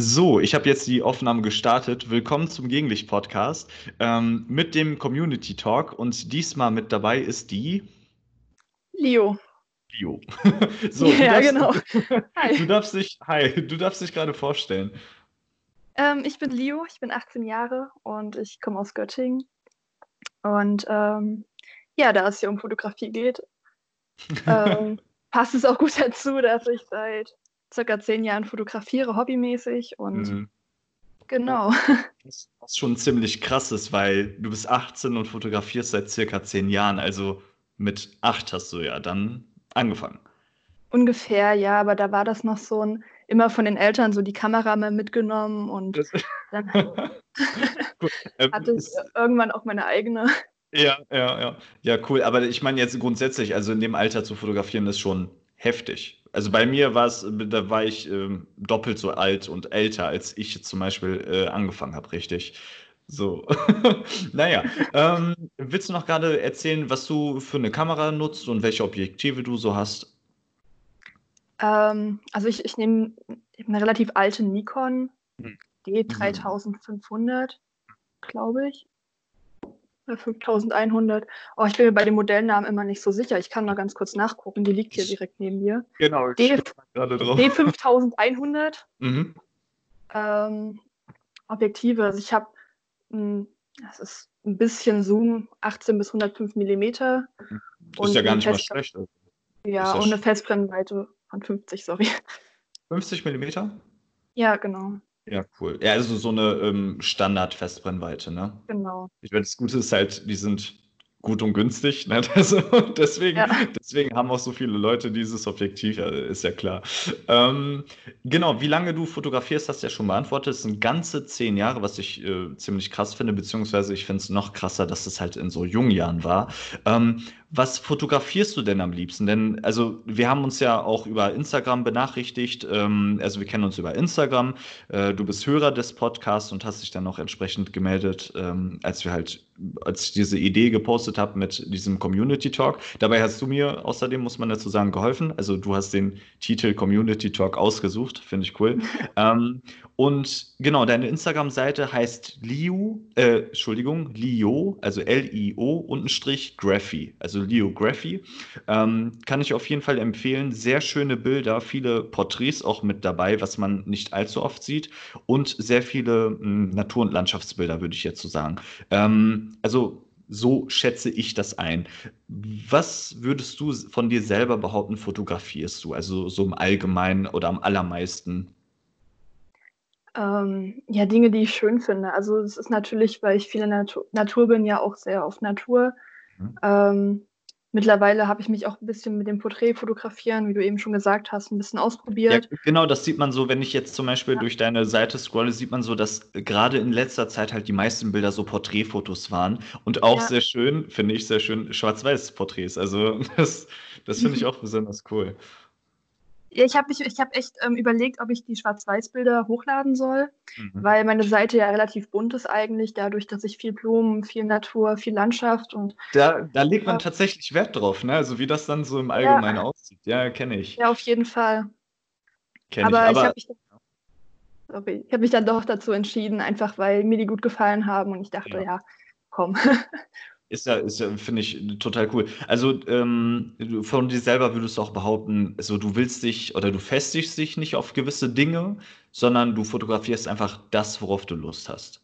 So, ich habe jetzt die Aufnahme gestartet. Willkommen zum Gegenlicht-Podcast ähm, mit dem Community Talk. Und diesmal mit dabei ist die Leo. Leo. so, ja, darfst, genau. Hi. Du darfst dich, hi, du darfst dich gerade vorstellen. Ähm, ich bin Leo, ich bin 18 Jahre und ich komme aus Göttingen. Und ähm, ja, da es hier um Fotografie geht, ähm, passt es auch gut dazu, dass ich seit circa zehn Jahren fotografiere, hobbymäßig und mhm. genau. Was schon ziemlich krass ist, weil du bist 18 und fotografierst seit circa zehn Jahren. Also mit acht hast du ja dann angefangen. Ungefähr, ja, aber da war das noch so ein, immer von den Eltern so die Kamera mal mitgenommen und das dann ähm, hatte ich irgendwann auch meine eigene. Ja, ja, ja. Ja, cool. Aber ich meine jetzt grundsätzlich, also in dem Alter zu fotografieren ist schon heftig. Also bei mir war es, da war ich ähm, doppelt so alt und älter, als ich zum Beispiel äh, angefangen habe, richtig. So. naja, ähm, willst du noch gerade erzählen, was du für eine Kamera nutzt und welche Objektive du so hast? Ähm, also ich, ich nehme eine relativ alte Nikon hm. D3500, glaube ich. 5100. Oh, ich bin mir bei den Modellnamen immer nicht so sicher. Ich kann mal ganz kurz nachgucken. Die liegt hier direkt neben mir. Genau, D D5100. Mhm. Ähm, Objektive. Also ich habe, hm, das ist ein bisschen Zoom, 18 bis 105 Millimeter. Das ist ja gar nicht mal schlecht. Also. Ja, und eine Festbrennweite von 50, sorry. 50 Millimeter? Ja, genau. Ja, cool. Ja, also so eine ähm, Standard-Festbrennweite, ne? Genau. Ich meine, das Gute ist halt, die sind gut und günstig. Ne? Also deswegen, ja. deswegen haben auch so viele Leute dieses Objektiv, ist ja klar. Ähm, genau, wie lange du fotografierst, hast du ja schon beantwortet. Es sind ganze zehn Jahre, was ich äh, ziemlich krass finde, beziehungsweise ich finde es noch krasser, dass es halt in so jungen Jahren war. Ähm, was fotografierst du denn am liebsten? Denn, also, wir haben uns ja auch über Instagram benachrichtigt. Ähm, also, wir kennen uns über Instagram. Äh, du bist Hörer des Podcasts und hast dich dann auch entsprechend gemeldet, ähm, als wir halt, als ich diese Idee gepostet habe mit diesem Community Talk. Dabei hast du mir außerdem, muss man dazu sagen, geholfen. Also, du hast den Titel Community Talk ausgesucht. Finde ich cool. ähm, und genau, deine Instagram-Seite heißt Liu, äh, Entschuldigung, Lio, also L-I-O und ein Strich Graphy, also Leo Graphy. Ähm, kann ich auf jeden Fall empfehlen. Sehr schöne Bilder, viele Porträts auch mit dabei, was man nicht allzu oft sieht. Und sehr viele mh, hm, Natur- und Landschaftsbilder, würde ich jetzt so sagen. Ähm, also so schätze ich das ein. Was würdest du von dir selber behaupten, fotografierst du? Also so im Allgemeinen oder am allermeisten? Ähm, ja, Dinge, die ich schön finde. Also es ist natürlich, weil ich viele Natur, Natur bin, ja auch sehr auf Natur. Mhm. Ähm, mittlerweile habe ich mich auch ein bisschen mit dem Porträtfotografieren, wie du eben schon gesagt hast, ein bisschen ausprobiert. Ja, genau, das sieht man so, wenn ich jetzt zum Beispiel ja. durch deine Seite scrolle, sieht man so, dass gerade in letzter Zeit halt die meisten Bilder so Porträtfotos waren. Und auch ja. sehr schön, finde ich sehr schön, Schwarz-Weiß-Porträts. Also das, das finde ich auch besonders cool. Ich habe ich hab echt ähm, überlegt, ob ich die Schwarz-Weiß-Bilder hochladen soll, mhm. weil meine Seite ja relativ bunt ist eigentlich, dadurch, dass ich viel Blumen, viel Natur, viel Landschaft und. Da, da legt man ja. tatsächlich Wert drauf, ne? Also wie das dann so im Allgemeinen ja. aussieht. Ja, kenne ich. Ja, auf jeden Fall. Kenn aber ich, aber ich habe mich, hab mich, dann doch dazu entschieden, einfach weil mir die gut gefallen haben und ich dachte, ja, ja komm. Ist ja, ist ja finde ich total cool. Also ähm, von dir selber würdest du auch behaupten, also du willst dich oder du festigst dich nicht auf gewisse Dinge, sondern du fotografierst einfach das, worauf du Lust hast.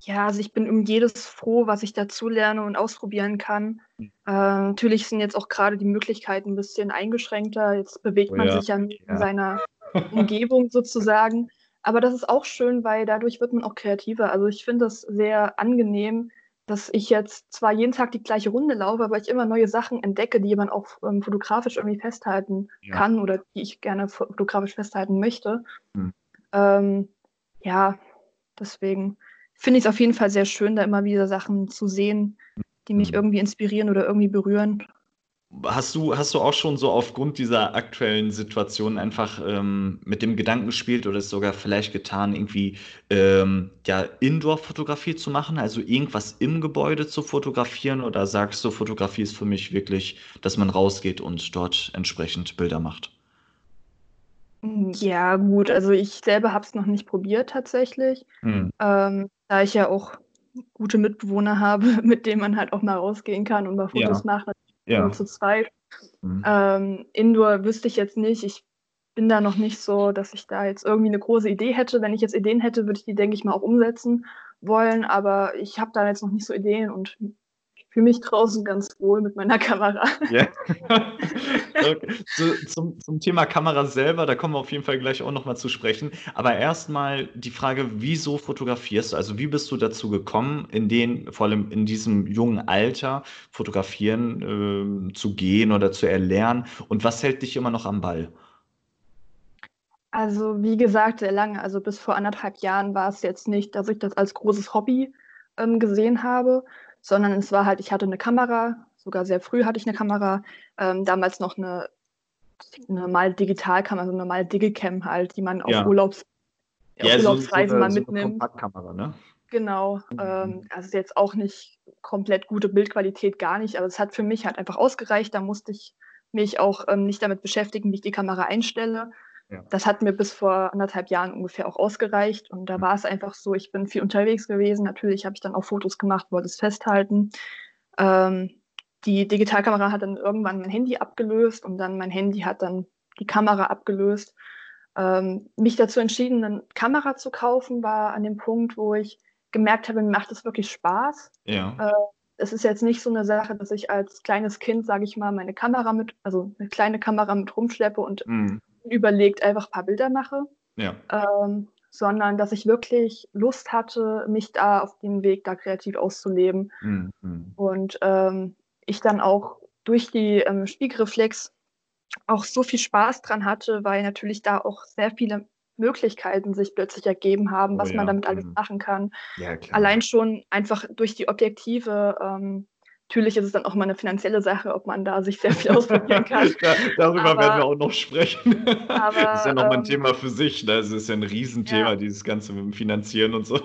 Ja, also ich bin um jedes froh, was ich dazu lerne und ausprobieren kann. Mhm. Äh, natürlich sind jetzt auch gerade die Möglichkeiten ein bisschen eingeschränkter. Jetzt bewegt oh, man ja. sich ja in ja. seiner Umgebung sozusagen. Aber das ist auch schön, weil dadurch wird man auch kreativer. Also ich finde das sehr angenehm, dass ich jetzt zwar jeden Tag die gleiche Runde laufe, aber ich immer neue Sachen entdecke, die man auch ähm, fotografisch irgendwie festhalten ja. kann oder die ich gerne fotografisch festhalten möchte. Hm. Ähm, ja, deswegen finde ich es auf jeden Fall sehr schön, da immer wieder Sachen zu sehen, die mich hm. irgendwie inspirieren oder irgendwie berühren. Hast du, hast du auch schon so aufgrund dieser aktuellen Situation einfach ähm, mit dem Gedanken gespielt oder es sogar vielleicht getan, irgendwie ähm, ja, Indoor-Fotografie zu machen, also irgendwas im Gebäude zu fotografieren? Oder sagst du, Fotografie ist für mich wirklich, dass man rausgeht und dort entsprechend Bilder macht? Ja, gut, also ich selber habe es noch nicht probiert tatsächlich, mhm. ähm, da ich ja auch gute Mitbewohner habe, mit denen man halt auch mal rausgehen kann und mal Fotos ja. macht, ja. zu zweit. Mhm. Ähm, Indoor wüsste ich jetzt nicht. Ich bin da noch nicht so, dass ich da jetzt irgendwie eine große Idee hätte. Wenn ich jetzt Ideen hätte, würde ich die, denke ich mal, auch umsetzen wollen. Aber ich habe da jetzt noch nicht so Ideen und fühle mich draußen ganz wohl mit meiner Kamera. Ja. okay. Zu, zum, zum, Thema Kamera selber, da kommen wir auf jeden Fall gleich auch nochmal zu sprechen. Aber erstmal die Frage, wieso fotografierst du? Also wie bist du dazu gekommen, in den, vor allem in diesem jungen Alter, fotografieren äh, zu gehen oder zu erlernen? Und was hält dich immer noch am Ball? Also wie gesagt, sehr lange. Also bis vor anderthalb Jahren war es jetzt nicht, dass ich das als großes Hobby ähm, gesehen habe, sondern es war halt, ich hatte eine Kamera, sogar sehr früh hatte ich eine Kamera, ähm, damals noch eine, eine normale Digitalkamera, so eine normale Digicam halt, die man auf ja. Urlaubs, ja, Urlaubsreisen so, mal mitnimmt. Kompaktkamera, ne? Genau, mhm. ähm, also jetzt auch nicht komplett gute Bildqualität, gar nicht, aber es hat für mich halt einfach ausgereicht. Da musste ich mich auch ähm, nicht damit beschäftigen, wie ich die Kamera einstelle, das hat mir bis vor anderthalb Jahren ungefähr auch ausgereicht. Und da mhm. war es einfach so, ich bin viel unterwegs gewesen. Natürlich habe ich dann auch Fotos gemacht, wollte es festhalten. Ähm, die Digitalkamera hat dann irgendwann mein Handy abgelöst und dann mein Handy hat dann die Kamera abgelöst. Ähm, mich dazu entschieden, eine Kamera zu kaufen, war an dem Punkt, wo ich gemerkt habe, mir macht es wirklich Spaß. Ja. Äh, es ist jetzt nicht so eine Sache, dass ich als kleines Kind, sage ich mal, meine Kamera mit, also eine kleine Kamera mit rumschleppe und mhm überlegt einfach ein paar Bilder mache, ja. ähm, sondern dass ich wirklich Lust hatte, mich da auf dem Weg da kreativ auszuleben. Mhm. Und ähm, ich dann auch durch die ähm, Spiegelreflex auch so viel Spaß dran hatte, weil natürlich da auch sehr viele Möglichkeiten sich plötzlich ergeben haben, was oh, ja. man damit alles mhm. machen kann. Ja, Allein schon einfach durch die Objektive ähm, Natürlich ist es dann auch mal eine finanzielle Sache, ob man da sich sehr viel ausprobieren kann. da, darüber aber, werden wir auch noch sprechen. Aber, das ist ja nochmal ähm, ein Thema für sich. Ne? Das ist ja ein Riesenthema, ja. dieses Ganze mit dem Finanzieren und so.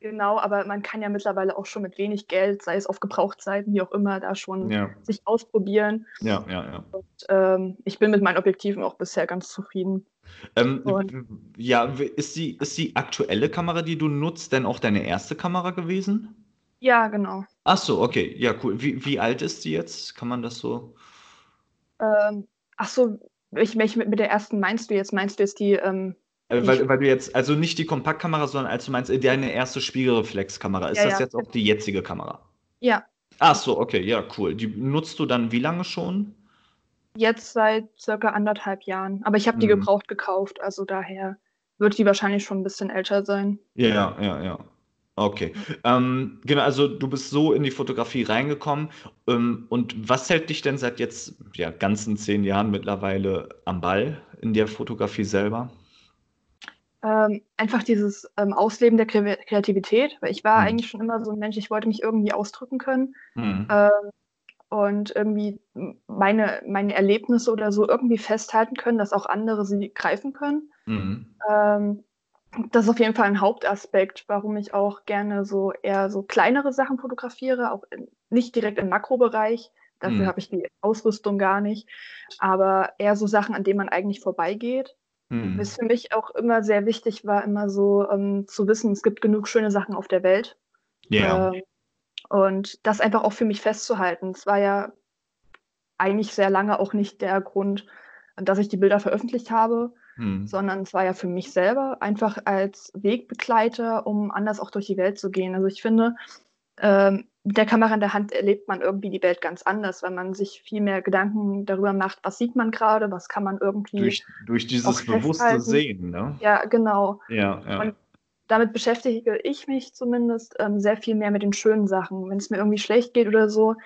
Genau, aber man kann ja mittlerweile auch schon mit wenig Geld, sei es auf Gebrauchtzeiten, wie auch immer, da schon ja. sich ausprobieren. Ja, ja, ja. Und, ähm, ich bin mit meinen Objektiven auch bisher ganz zufrieden. Ähm, ja, ist die, ist die aktuelle Kamera, die du nutzt, denn auch deine erste Kamera gewesen? Ja, genau. Ach so, okay. Ja, cool. Wie, wie alt ist die jetzt? Kann man das so? Ähm, ach so, ich, welche mit, der ersten meinst du jetzt? Meinst du jetzt die, ähm, Äh, weil, weil du jetzt, also nicht die Kompaktkamera, sondern als du meinst, äh, deine erste Spiegelreflexkamera. Ist Ja, das ja, jetzt auch die jetzige Kamera? ja, Ach so, okay, ja, cool. Die nutzt du dann wie lange schon? jetzt seit circa anderthalb Jahren. Aber ich habe die Mhm. gebraucht gekauft, also daher wird die wahrscheinlich schon ein bisschen älter sein. Ja, ja, ja. Okay. Ähm, genau, also du bist so in die Fotografie reingekommen. Ähm, und was hält dich denn seit jetzt ja, ganzen zehn Jahren mittlerweile am Ball in der Fotografie selber? Ähm, einfach dieses ähm, Ausleben der Kreativität, weil ich war hm. eigentlich schon immer so ein Mensch, ich wollte mich irgendwie ausdrücken können hm. ähm, und irgendwie meine, meine Erlebnisse oder so irgendwie festhalten können, dass auch andere sie greifen können. Hm. Das ist auf jeden Fall ein Hauptaspekt, warum ich auch gerne so eher so kleinere Sachen fotografiere, auch in, nicht direkt im Makrobereich. Dafür mhm. habe ich die Ausrüstung gar nicht. Aber eher so Sachen, an denen man eigentlich vorbeigeht. Mhm. Was für mich auch immer sehr wichtig war, immer so ähm, zu wissen, es gibt genug schöne Sachen auf der Welt. Ja. Ähm, und das einfach auch für mich festzuhalten. Es war ja eigentlich sehr lange auch nicht der Grund, dass ich die Bilder veröffentlicht habe, hm. sondern es war ja für mich selber einfach als Wegbegleiter, um anders auch durch die Welt zu gehen. Also ich finde, ähm, mit der Kamera in der Hand erlebt man irgendwie die Welt ganz anders, weil man sich viel mehr Gedanken darüber macht, was sieht man gerade, was kann man irgendwie. Durch, durch dieses bewusste Sehen, ne? Ja, genau. Ja, ja. Und damit beschäftige ich mich zumindest ähm, sehr viel mehr mit den schönen Sachen. Wenn es mir irgendwie schlecht geht oder so,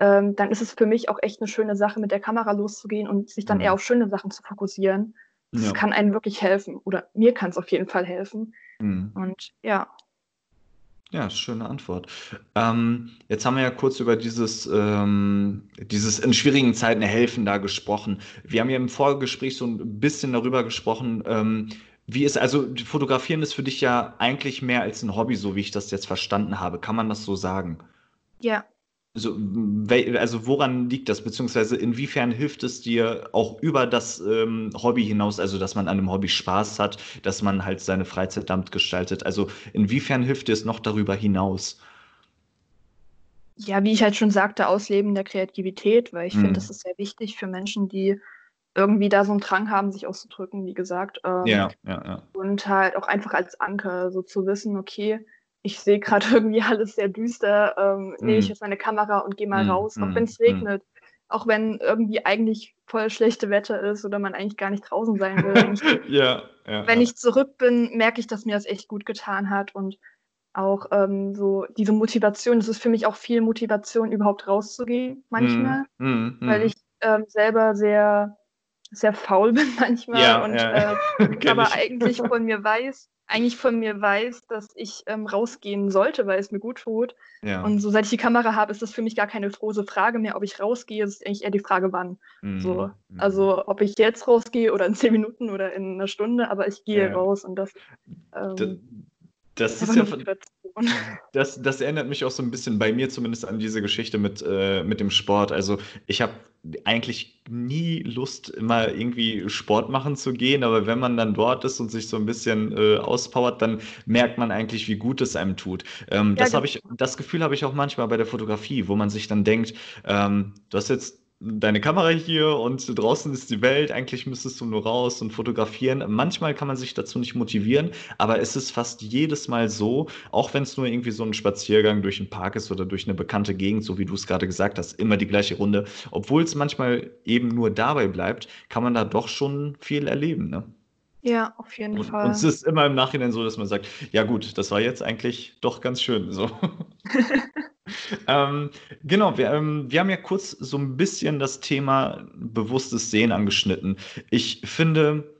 ähm, dann ist es für mich auch echt eine schöne Sache, mit der Kamera loszugehen und sich dann mhm. eher auf schöne Sachen zu fokussieren. Das ja. kann einem wirklich helfen. Oder mir kann es auf jeden Fall helfen. Mhm. Und ja. Ja, schöne Antwort. Ähm, jetzt haben wir ja kurz über dieses, ähm, dieses in schwierigen Zeiten helfen da gesprochen. Wir haben ja im Vorgespräch so ein bisschen darüber gesprochen, ähm, wie ist, also Fotografieren ist für dich ja eigentlich mehr als ein Hobby, so wie ich das jetzt verstanden habe. Kann man das so sagen? Ja. Also, also woran liegt das, beziehungsweise inwiefern hilft es dir auch über das ähm, Hobby hinaus, also dass man an einem Hobby Spaß hat, dass man halt seine Freizeit damit gestaltet? Also inwiefern hilft dir es noch darüber hinaus? Ja, wie ich halt schon sagte, Ausleben der Kreativität, weil ich mhm. finde, das ist sehr wichtig für Menschen, die irgendwie da so einen Drang haben, sich auszudrücken, wie gesagt. Ähm, ja, ja, ja. Und halt auch einfach als Anker, so zu wissen, okay, ich sehe gerade irgendwie alles sehr düster, ähm, mm. nehme ich mhm. jetzt meine Kamera und gehe mal mm, raus, auch mhm. wenn es mhm. regnet, mm. auch wenn irgendwie eigentlich voll schlechte Wetter ist oder man eigentlich gar nicht draußen sein will. Wenn ich, ja, ja, wenn ich zurück bin, merke ich, dass mir das echt gut getan hat und auch ähm, so diese Motivation, es ist für mich auch viel Motivation, überhaupt rauszugehen manchmal, weil ich ähm, selber sehr sehr faul bin manchmal ja, und ja. äh, aber eigentlich von mir weiß, eigentlich von mir weiß, dass ich ähm, rausgehen sollte, weil es mir gut tut. Ja. Und so seit ich die Kamera habe, ist das für mich gar keine große Frage mehr, ob ich rausgehe. Es ist eigentlich eher die Frage, wann. Mhm. So, mhm. also ob ich jetzt rausgehe oder in zehn Minuten oder in einer Stunde, aber ich gehe ja. raus und das. Ähm, das ist ja das, das erinnert mich auch so ein bisschen bei mir zumindest an diese Geschichte mit, äh, mit dem Sport. Also ich habe eigentlich nie Lust, immer irgendwie Sport machen zu gehen, aber wenn man dann dort ist und sich so ein bisschen äh, auspowert, dann merkt man eigentlich, wie gut es einem tut. Ähm, ja, das habe ich, das Gefühl habe ich auch manchmal bei der Fotografie, wo man sich dann denkt, ähm, du hast jetzt deine Kamera hier und draußen ist die Welt, eigentlich müsstest du nur raus und fotografieren. Manchmal kann man sich dazu nicht motivieren, aber es ist fast jedes Mal so, auch wenn es nur irgendwie so ein Spaziergang durch einen Park ist oder durch eine bekannte Gegend, so wie du es gerade gesagt hast, immer die gleiche Runde. Obwohl es manchmal eben nur dabei bleibt, kann man da doch schon viel erleben. Ne? Ja, auf jeden und, Fall. Und es ist immer im Nachhinein so, dass man sagt, ja gut, das war jetzt eigentlich doch ganz schön. So. ähm, genau, wir, ähm, wir haben ja kurz so ein bisschen das Thema bewusstes Sehen angeschnitten. Ich finde,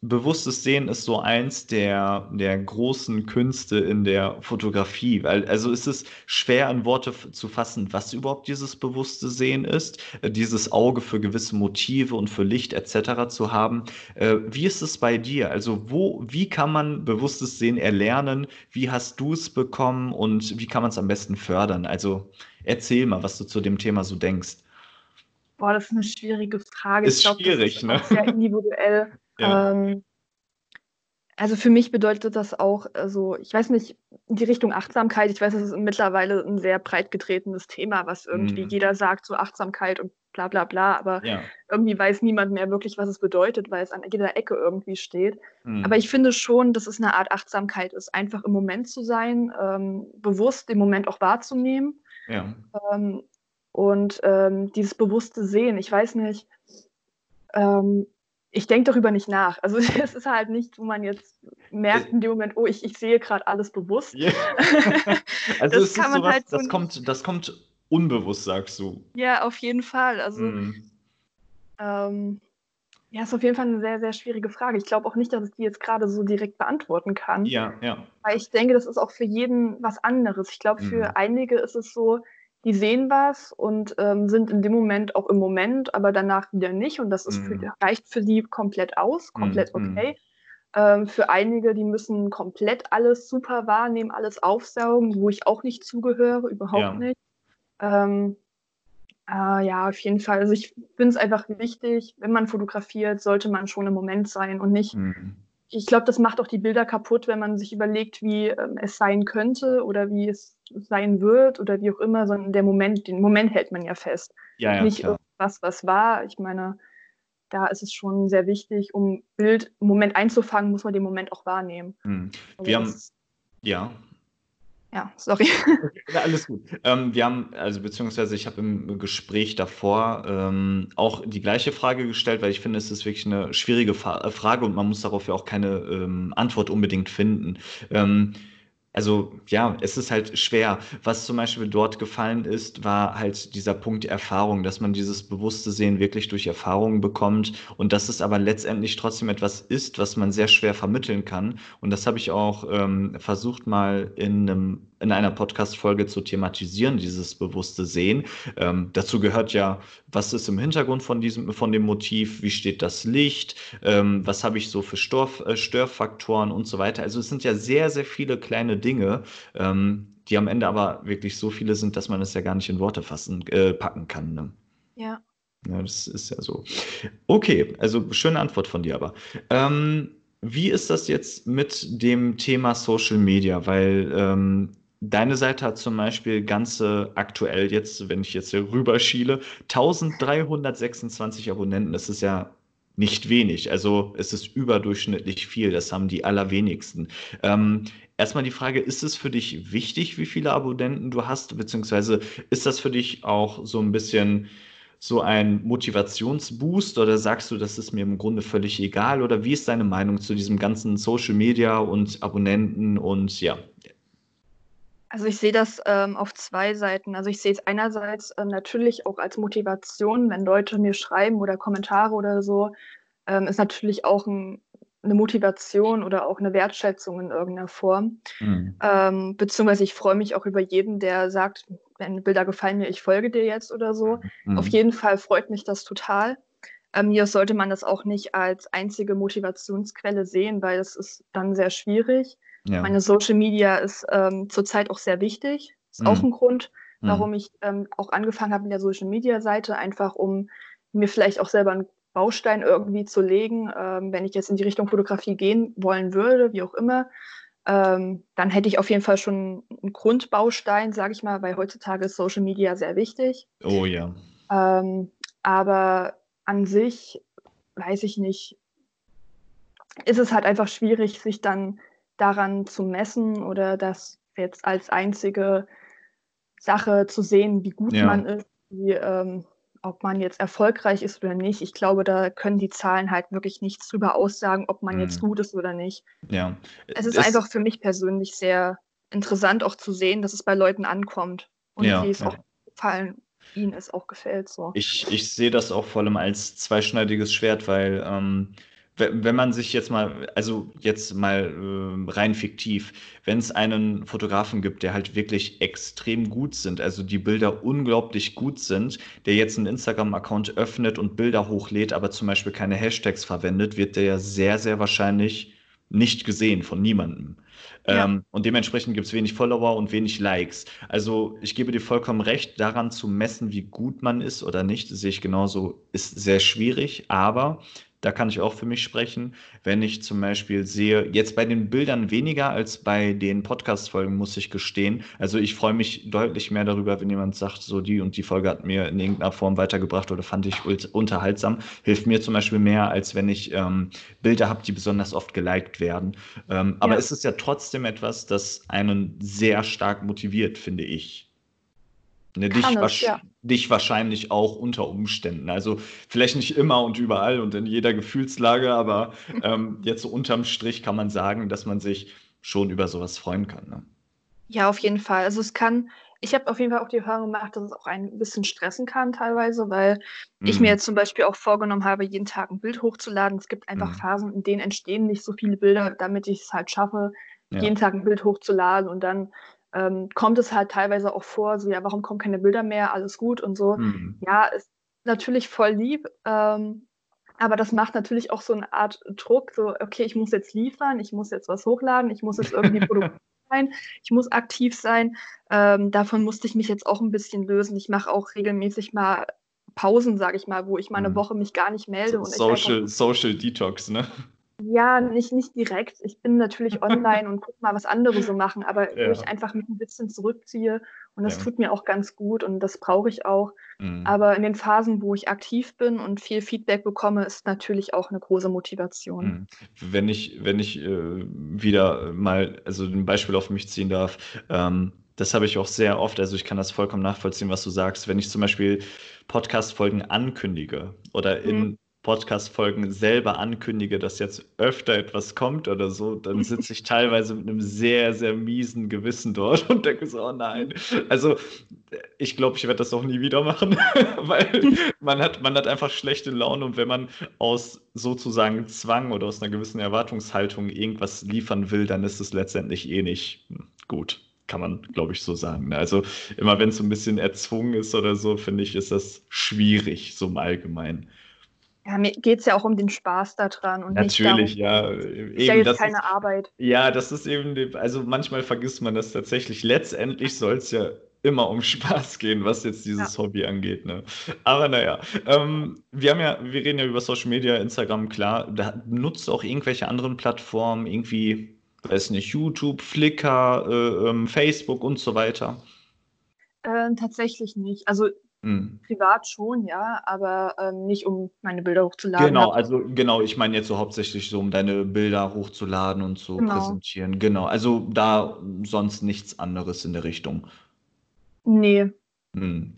bewusstes Sehen ist so eins der, der großen Künste in der Fotografie. Weil, also ist es schwer in Worte zu fassen, was überhaupt dieses bewusste Sehen ist, äh, dieses Auge für gewisse Motive und für Licht etc. zu haben. Äh, wie ist es bei dir? Also wo, wie kann man bewusstes Sehen erlernen? Wie hast du es bekommen und wie kann man es am besten fördern? Also erzähl mal, was du zu dem Thema so denkst. Boah, das ist eine schwierige Frage. Ist glaub, schwierig, ne? Sehr individuell. Ja. Ähm, also für mich bedeutet das auch, also ich weiß nicht, in die Richtung Achtsamkeit, ich weiß, es ist mittlerweile ein sehr breit getretenes Thema, was irgendwie mhm. jeder sagt, so Achtsamkeit und bla bla bla, aber ja. irgendwie weiß niemand mehr wirklich, was es bedeutet, weil es an jeder Ecke irgendwie steht. Mhm. Aber ich finde schon, dass es eine Art Achtsamkeit ist, einfach im Moment zu sein, ähm, bewusst den Moment auch wahrzunehmen. Ja. Ähm, und ähm, dieses bewusste Sehen, ich weiß nicht, ähm, ich denke darüber nicht nach. Also es ist halt nicht, wo man jetzt merkt in dem Moment, oh, ich, ich sehe gerade alles bewusst. Yeah. also das kann man sowas, halt das kommt, das kommt unbewusst, sagst du. Ja, auf jeden Fall. Also mm. ähm, ja, ist auf jeden Fall eine sehr, sehr schwierige Frage. Ich glaube auch nicht, dass ich die jetzt gerade so direkt beantworten kann. Ja, ja. Weil ich denke, das ist auch für jeden was anderes. Ich glaube, für mm. einige ist es so, die sehen was und ähm, sind in dem Moment auch im Moment, aber danach wieder nicht. Und das ist für, mhm. reicht für sie komplett aus, komplett mm, okay. Ähm, für einige, die müssen komplett alles super wahrnehmen, alles aufsaugen, wo ich auch nicht zugehöre, überhaupt ja. nicht. Ähm, äh, ja, auf jeden Fall. Also ich finde es einfach wichtig, wenn man fotografiert, sollte man schon im Moment sein und nicht mm ich glaube, das macht auch die Bilder kaputt, wenn man sich überlegt, wie ähm, es sein könnte oder wie es sein wird oder wie auch immer, sondern der Moment, den Moment hält man ja fest. Ja, ja, Nicht klar. irgendwas, was war. Ich meine, da ist es schon sehr wichtig, um Bild im Moment einzufangen, muss man den Moment auch wahrnehmen. Hm. Wir also haben, ja, ja, sorry. Ja, alles gut. Ähm, wir haben, also beziehungsweise ich habe im Gespräch davor ähm, auch die gleiche Frage gestellt, weil ich finde, es ist wirklich eine schwierige Fa Frage und man muss darauf ja auch keine ähm, Antwort unbedingt finden. Also ja, es ist halt schwer. Was zum Beispiel dort gefallen ist, war halt dieser Punkt Erfahrung, dass man dieses bewusste Sehen wirklich durch Erfahrungen bekommt und dass es aber letztendlich trotzdem etwas ist, was man sehr schwer vermitteln kann. Und das habe ich auch ähm, versucht mal in einem in einer Podcast-Folge zu thematisieren, dieses bewusste Sehen. Ähm, dazu gehört ja, was ist im Hintergrund von diesem, von dem Motiv, wie steht das Licht, ähm, was habe ich so für Störf, äh, Störfaktoren und so weiter. Also es sind ja sehr, sehr viele kleine Dinge, ähm, die am Ende aber wirklich so viele sind, dass man es ja gar nicht in Worte fassen, äh, packen kann. Ne? Ja. Ja, das ist ja so. Okay, also schöne Antwort von dir aber. Ähm, wie ist das jetzt mit dem Thema Social Media? Weil ähm, deine Seite hat zum Beispiel ganze aktuell jetzt, wenn ich jetzt hier rüberschiele, 1326 Abonnenten. Das ist ja nicht wenig. Also es ist überdurchschnittlich viel. Das haben die allerwenigsten. Ähm, erstmal die Frage, ist es für dich wichtig, wie viele Abonnenten du hast? Beziehungsweise ist das für dich auch so ein bisschen so ein Motivationsboost oder sagst du, das ist mir im Grunde völlig egal? Oder wie ist deine Meinung zu diesem ganzen Social Media und Abonnenten und ja? Also ich sehe das ähm, auf zwei Seiten. Also ich sehe es einerseits ähm, natürlich auch als Motivation, wenn Leute mir schreiben oder Kommentare oder so, ähm, ist natürlich auch ein, eine Motivation oder auch eine Wertschätzung in irgendeiner Form. Mhm. Ähm, beziehungsweise ich freue mich auch über jeden, der sagt, wenn Bilder gefallen mir, ich folge dir jetzt oder so. Mhm. Auf jeden Fall freut mich das total. Ähm, hier sollte man das auch nicht als einzige Motivationsquelle sehen, weil das ist dann sehr schwierig. Ja. Meine Social Media ist ähm, zurzeit auch sehr wichtig. Ist mhm. auch ein Grund, mhm. warum ich ähm, auch angefangen habe mit der Social Media Seite, einfach um mir vielleicht auch selber einen Baustein irgendwie zu legen, ähm, wenn ich jetzt in die Richtung Fotografie gehen wollen würde, wie auch immer, ähm, dann hätte ich auf jeden Fall schon einen Grundbaustein, sage ich mal, weil heutzutage ist Social Media sehr wichtig. Oh ja. Ähm, aber an sich, weiß ich nicht, ist es halt einfach schwierig, sich dann daran zu messen oder das jetzt als einzige Sache zu sehen, wie gut ja. man ist, wie, ähm, ob man jetzt erfolgreich ist oder nicht. Ich glaube, da können die Zahlen halt wirklich nichts drüber aussagen, ob man mhm. jetzt gut ist oder nicht. Ja. Es ist es einfach für mich persönlich sehr interessant auch zu sehen, dass es bei Leuten ankommt und ja, wie es ja. auch gefallen ihnen es auch gefällt. So. Ich, ich sehe das auch vor allem als zweischneidiges Schwert, weil ähm, wenn man sich jetzt mal, also jetzt mal äh, rein fiktiv, wenn es einen Fotografen gibt, der halt wirklich extrem gut sind, also die Bilder unglaublich gut sind, der jetzt einen Instagram-Account öffnet und Bilder hochlädt, aber zum Beispiel keine Hashtags verwendet, wird der ja sehr, sehr wahrscheinlich nicht gesehen von niemandem. Ja. Ähm, und dementsprechend gibt es wenig Follower und wenig Likes. Also ich gebe dir vollkommen recht, daran zu messen, wie gut man ist oder nicht, sehe ich genauso, ist sehr schwierig. Aber da kann ich auch für mich sprechen. Wenn ich zum Beispiel sehe, jetzt bei den Bildern weniger als bei den Podcast-Folgen, muss ich gestehen. Also ich freue mich deutlich mehr darüber, wenn jemand sagt, so die und die Folge hat mir in irgendeiner Form weitergebracht oder fand ich unterhaltsam. Hilft mir zum Beispiel mehr, als wenn ich ähm, Bilder habe, die besonders oft geliked werden. Ähm, aber ja. es ist ja trotzdem etwas, das einen sehr stark motiviert, finde ich. Ne, dich, es, ja. dich, wahrscheinlich auch unter Umständen. Also vielleicht nicht immer und überall und in jeder Gefühlslage, aber ähm, jetzt so unterm Strich kann man sagen, dass man sich schon über sowas freuen kann. Ne? Ja, auf jeden Fall. Also es kann, ich habe auf jeden Fall auch die Erfahrung gemacht, dass es auch ein bisschen stressen kann teilweise, weil mm. ich mir mhm. jetzt zum Beispiel auch vorgenommen habe, jeden Tag ein Bild hochzuladen. Es gibt einfach mm. Phasen, in denen entstehen nicht so viele Bilder, damit ich es halt schaffe, ja. jeden Tag ein Bild hochzuladen und dann ähm, kommt es halt teilweise auch vor, so ja, warum kommen keine Bilder mehr, alles gut und so. Mhm. Ja, ist natürlich voll lieb, ähm, aber das macht natürlich auch so eine Art Druck, so, okay, ich muss jetzt liefern, ich muss jetzt was hochladen, ich muss jetzt irgendwie produktiv sein, ich muss aktiv sein. Ähm, davon musste ich mich jetzt auch ein bisschen lösen. Ich mache auch regelmäßig mal Pausen, sage ich mal, wo ich mal eine mhm. Woche mich gar nicht melde. So, Social, Social Detox, ne? Ja, nicht, nicht direkt. Ich bin natürlich online und gucke mal, was andere so machen, aber ja. wo ich einfach mich ein bisschen zurückziehe und das ja. tut mir auch ganz gut und das brauche ich auch. Mhm. Aber in den Phasen, wo ich aktiv bin und viel Feedback bekomme, ist natürlich auch eine große Motivation. Mhm. Wenn ich, wenn ich äh, wieder mal, also ein Beispiel auf mich ziehen darf, ähm, das habe ich auch sehr oft, also ich kann das vollkommen nachvollziehen, was du sagst. Wenn ich zum Beispiel Podcast-Folgen ankündige oder in mhm. Podcast-Folgen selber ankündige, dass jetzt öfter etwas kommt oder so, dann sitze ich teilweise mit einem sehr, sehr miesen Gewissen dort und denke so, oh nein. Also ich glaube, ich werde das auch nie wieder machen, weil man hat, man hat einfach schlechte Laune und wenn man aus sozusagen Zwang oder aus einer gewissen Erwartungshaltung irgendwas liefern will, dann ist es letztendlich eh nicht gut kann man, glaube ich, so sagen. Also immer wenn es so ein bisschen erzwungen ist oder so, finde ich, ist das schwierig, so im Allgemeinen. Ja, mir geht es ja auch um den Spaß daran und Natürlich, nicht darum, ja. Eben, ist ja jetzt keine ist, Arbeit. ja, das ist eben, also manchmal vergisst man das tatsächlich. Letztendlich soll es ja immer um Spaß gehen, was jetzt dieses Ja. Hobby angeht, ne? Aber naja, ähm, wir haben ja, wir reden ja über Social Media, Instagram, klar. Da nutzt du auch irgendwelche anderen Plattformen, irgendwie, weiß nicht, YouTube, Flickr, äh, ähm, Facebook und so weiter. Ähm, tatsächlich nicht. Also Hm. privat schon, ja, aber ähm, nicht um meine Bilder hochzuladen. Genau, also genau, ich meine jetzt so hauptsächlich so, um deine Bilder hochzuladen und zu genau. präsentieren. Genau, also da sonst nichts anderes in der Richtung. Nee. Hm.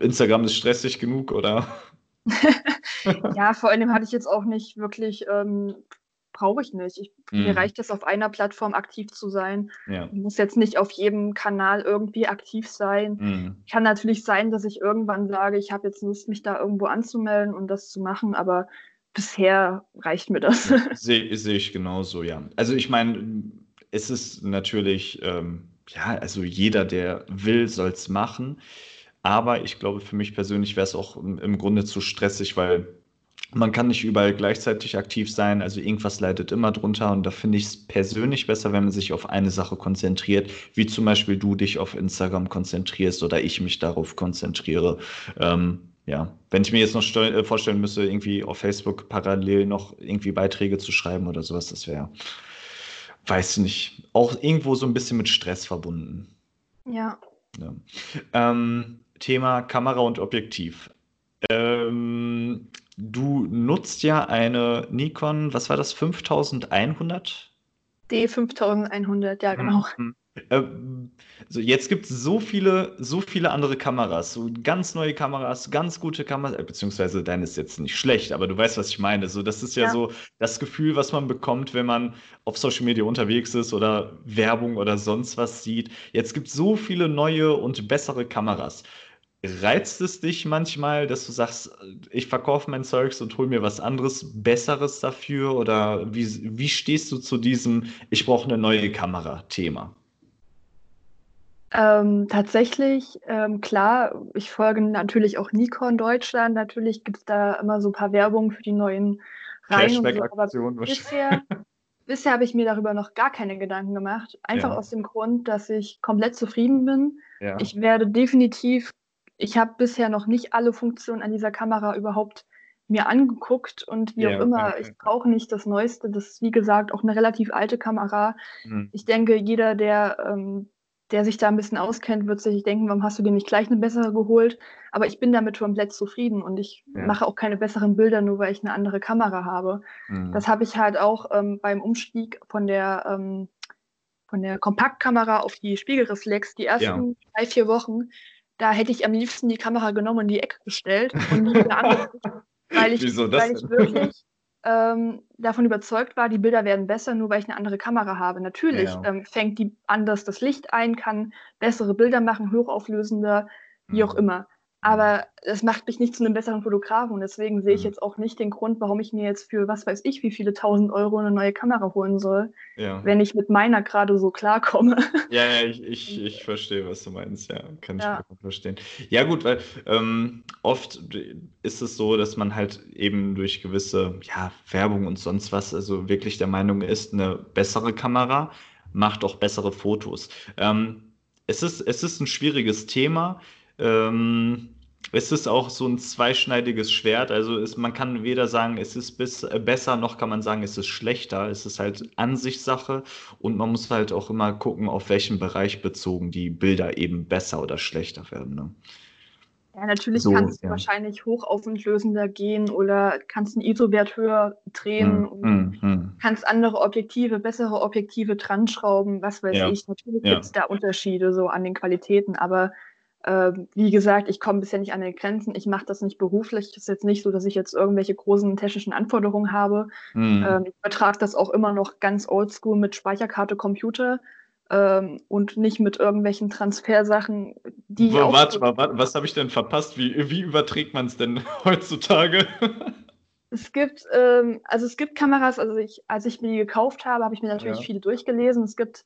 Instagram ist stressig genug, oder? Ja, vor allem hatte ich jetzt auch nicht wirklich, ähm, brauche ich nicht. Ich, mir Hm. reicht es, auf einer Plattform aktiv zu sein. Ja. Ich muss jetzt nicht auf jedem Kanal irgendwie aktiv sein. Hm. Kann natürlich sein, dass ich irgendwann sage, ich habe jetzt Lust, mich da irgendwo anzumelden und das zu machen, aber bisher reicht mir das. Sehe sehe ich genauso, ja. Also ich meine, es ist natürlich, ähm, ja, also jeder, der will, soll es machen. Aber ich glaube, für mich persönlich wäre es auch im Grunde zu stressig, weil man kann nicht überall gleichzeitig aktiv sein. Also irgendwas leidet immer drunter. Und da finde ich es persönlich besser, wenn man sich auf eine Sache konzentriert, wie zum Beispiel du dich auf Instagram konzentrierst oder ich mich darauf konzentriere. Ähm, ja, wenn ich mir jetzt noch äh, vorstellen müsste, irgendwie auf Facebook parallel noch irgendwie Beiträge zu schreiben oder sowas, das wäre, weiß nicht, auch irgendwo so ein bisschen mit Stress verbunden. Ja. Ja. Ähm, Thema Kamera und Objektiv. Ähm, du nutzt ja eine Nikon, was war das, 5100? D5100, ja, genau. Mhm. Ähm, so, jetzt gibt es so viele, so viele andere Kameras, so ganz neue Kameras, ganz gute Kameras, äh, beziehungsweise deine ist jetzt nicht schlecht, aber du weißt, was ich meine. So, das ist ja Ja. so das Gefühl, was man bekommt, wenn man auf Social Media unterwegs ist oder Werbung oder sonst was sieht. Jetzt gibt es so viele neue und bessere Kameras. Reizt es dich manchmal, dass du sagst, ich verkaufe mein Zeugs und hol mir was anderes, Besseres dafür? Oder wie, wie stehst du zu diesem, ich brauche eine neue Kamera-Thema? Ähm, tatsächlich, ähm, klar, ich folge natürlich auch Nikon Deutschland. Natürlich gibt es da immer so ein paar Werbung für die neuen Reihen und so, aber Cashback-Aktion wahrscheinlich. bisher, bisher habe ich mir darüber noch gar keine Gedanken gemacht. Einfach Ja. aus dem Grund, dass ich komplett zufrieden bin. Ja. Ich werde definitiv, ich habe bisher noch nicht alle Funktionen an dieser Kamera überhaupt mir angeguckt und wie Ja, auch immer, ja, ich ja. brauche nicht das Neueste. Das ist, wie gesagt, auch eine relativ alte Kamera. Hm. Ich denke, jeder, der, ähm, der sich da ein bisschen auskennt, wird sich denken, warum hast du dir nicht gleich eine bessere geholt? Aber ich bin damit komplett zufrieden und ich Ja. mache auch keine besseren Bilder, nur weil ich eine andere Kamera habe. Hm. Das habe ich halt auch ähm, beim Umstieg von der, ähm, von der Kompaktkamera auf die Spiegelreflex, die ersten drei, vier Wochen, da hätte ich am liebsten die Kamera genommen und in die Ecke gestellt und weil ich, Wieso das weil ich wirklich ähm, davon überzeugt war, die Bilder werden besser, nur weil ich eine andere Kamera habe. Natürlich Ja. ähm, fängt die anders das Licht ein, kann bessere Bilder machen, hochauflösender, wie auch Hm. immer. Aber es macht mich nicht zu einem besseren Fotografen und deswegen sehe ich Hm. jetzt auch nicht den Grund, warum ich mir jetzt für was weiß ich, wie viele tausend Euro eine neue Kamera holen soll, Ja. wenn ich mit meiner gerade so klarkomme. Ja, ja, ich, ich, ich verstehe, was du meinst, ja, kann ich Ja. verstehen. Ja, gut, weil ähm, oft ist es so, dass man halt eben durch gewisse ja, Werbung und sonst was, also wirklich der Meinung ist, eine bessere Kamera macht auch bessere Fotos. Ähm, es ist, es ist ein schwieriges Thema. Ähm, es ist auch so ein zweischneidiges Schwert. Also es, man kann weder sagen, es ist bis, äh, besser, noch kann man sagen, es ist schlechter. Es ist halt Ansichtssache und man muss halt auch immer gucken, auf welchen Bereich bezogen die Bilder eben besser oder schlechter werden. Ne? Ja, natürlich So, kannst du ja. wahrscheinlich hochauflösender gehen oder kannst einen ISO-Wert höher drehen Hm, hm, hm. kannst andere Objektive, bessere Objektive dran schrauben, was weiß Ja. ich. Natürlich Ja. gibt es da Unterschiede so an den Qualitäten, aber ähm, wie gesagt, ich komme bisher nicht an die Grenzen. Ich mache das nicht beruflich. Es ist jetzt nicht so, dass ich jetzt irgendwelche großen technischen Anforderungen habe. Hm. Ähm, ich übertrage das auch immer noch ganz oldschool mit Speicherkarte, Computer ähm, und nicht mit irgendwelchen Transfersachen, die auch Warte mal, warte, was habe ich denn verpasst? Wie, wie überträgt man es denn heutzutage? Es gibt, ähm, also es gibt Kameras, also ich, als ich mir die gekauft habe, habe ich mir natürlich Ja. viele durchgelesen. Es gibt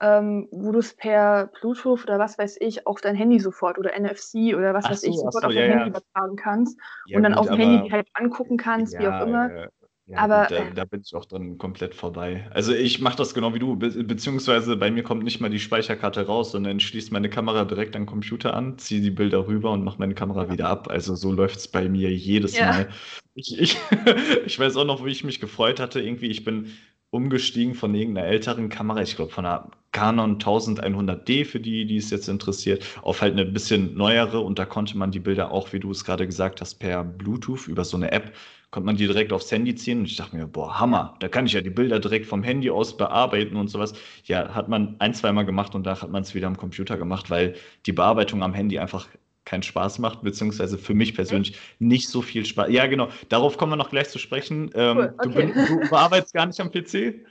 ähm, wo du es per Bluetooth oder was weiß ich auf dein Handy sofort oder NFC oder was ach weiß so, ich sofort so, auf dein ja, Handy übertragen kannst ja, und dann gut, auf dem Handy halt angucken kannst, wie auch immer. Äh, ja, aber gut, da, da, bin ich auch dann komplett vorbei. Also ich mache das genau wie du, be beziehungsweise bei mir kommt nicht mal die Speicherkarte raus, sondern ich schließe meine Kamera direkt an den Computer an, ziehe die Bilder rüber und mache meine Kamera wieder ab. Also so läuft es bei mir jedes ja. Mal. Ich, ich, ich weiß auch noch, wie ich mich gefreut hatte. Irgendwie, ich bin umgestiegen von irgendeiner älteren Kamera, ich glaube von einer Canon 1100D, für die, die es jetzt interessiert, auf halt eine bisschen neuere. Und da konnte man die Bilder auch, wie du es gerade gesagt hast, per Bluetooth über so eine App konnte man die direkt aufs Handy ziehen. Und ich dachte mir, boah, Hammer, da kann ich ja die Bilder direkt vom Handy aus bearbeiten und sowas. Ja, hat man ein, zweimal gemacht und da hat man es wieder am Computer gemacht, weil die Bearbeitung am Handy einfach keinen Spaß macht, beziehungsweise für mich persönlich nicht so viel Spaß. Ja, genau, darauf kommen wir noch gleich zu sprechen. Ähm, cool, okay. du, du bearbeitest gar nicht am PC?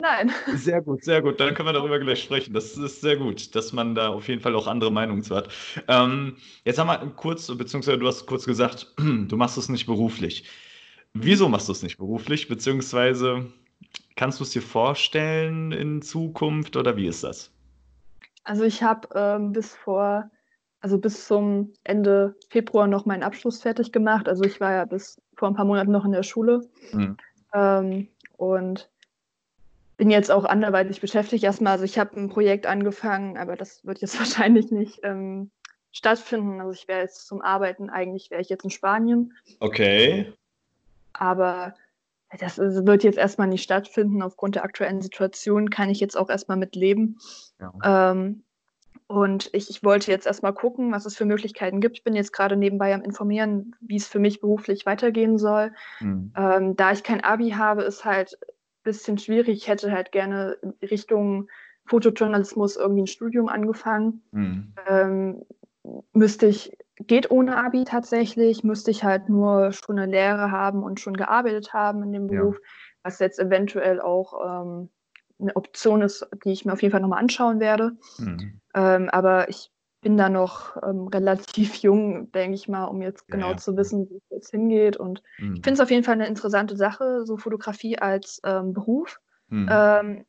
Nein. Sehr gut, sehr gut. Dann können wir darüber gleich sprechen. Das ist sehr gut, dass man da auf jeden Fall auch andere Meinungen zu hat. Ähm, jetzt haben wir kurz, beziehungsweise du hast kurz gesagt, du machst es nicht beruflich. Wieso machst du es nicht beruflich? Beziehungsweise kannst du es dir vorstellen in Zukunft oder wie ist das? Also ich habe ähm, bis vor, also bis zum Ende Februar noch meinen Abschluss fertig gemacht. Also ich war ja bis vor ein paar Monaten noch in der Schule mhm. ähm, und bin jetzt auch anderweitig beschäftigt erstmal. Also ich habe ein Projekt angefangen, aber das wird jetzt wahrscheinlich nicht ähm, stattfinden. Also ich wäre jetzt zum Arbeiten, eigentlich wäre ich jetzt in Spanien. Okay. Aber das wird jetzt erstmal nicht stattfinden. Aufgrund der aktuellen Situation kann ich jetzt auch erstmal mit leben. Ja. Ähm, und ich, ich, wollte jetzt erstmal gucken, was es für Möglichkeiten gibt. Ich bin jetzt gerade nebenbei am Informieren, wie es für mich beruflich weitergehen soll. Mhm. Ähm, da ich kein Abi habe, ist halt ein bisschen schwierig. Ich hätte halt gerne Richtung Fotojournalismus irgendwie ein Studium angefangen. Mhm. Ähm, müsste ich geht ohne Abi tatsächlich, müsste ich halt nur schon eine Lehre haben und schon gearbeitet haben in dem Beruf, ja. was jetzt eventuell auch ähm, eine Option ist, die ich mir auf jeden Fall nochmal anschauen werde. Mhm. Ähm, aber ich bin da noch ähm, relativ jung, denke ich mal, um jetzt genau ja, zu wissen, wie es jetzt hingeht. Und mhm. ich finde es auf jeden Fall eine interessante Sache, so Fotografie als ähm, Beruf. Mhm. Ähm,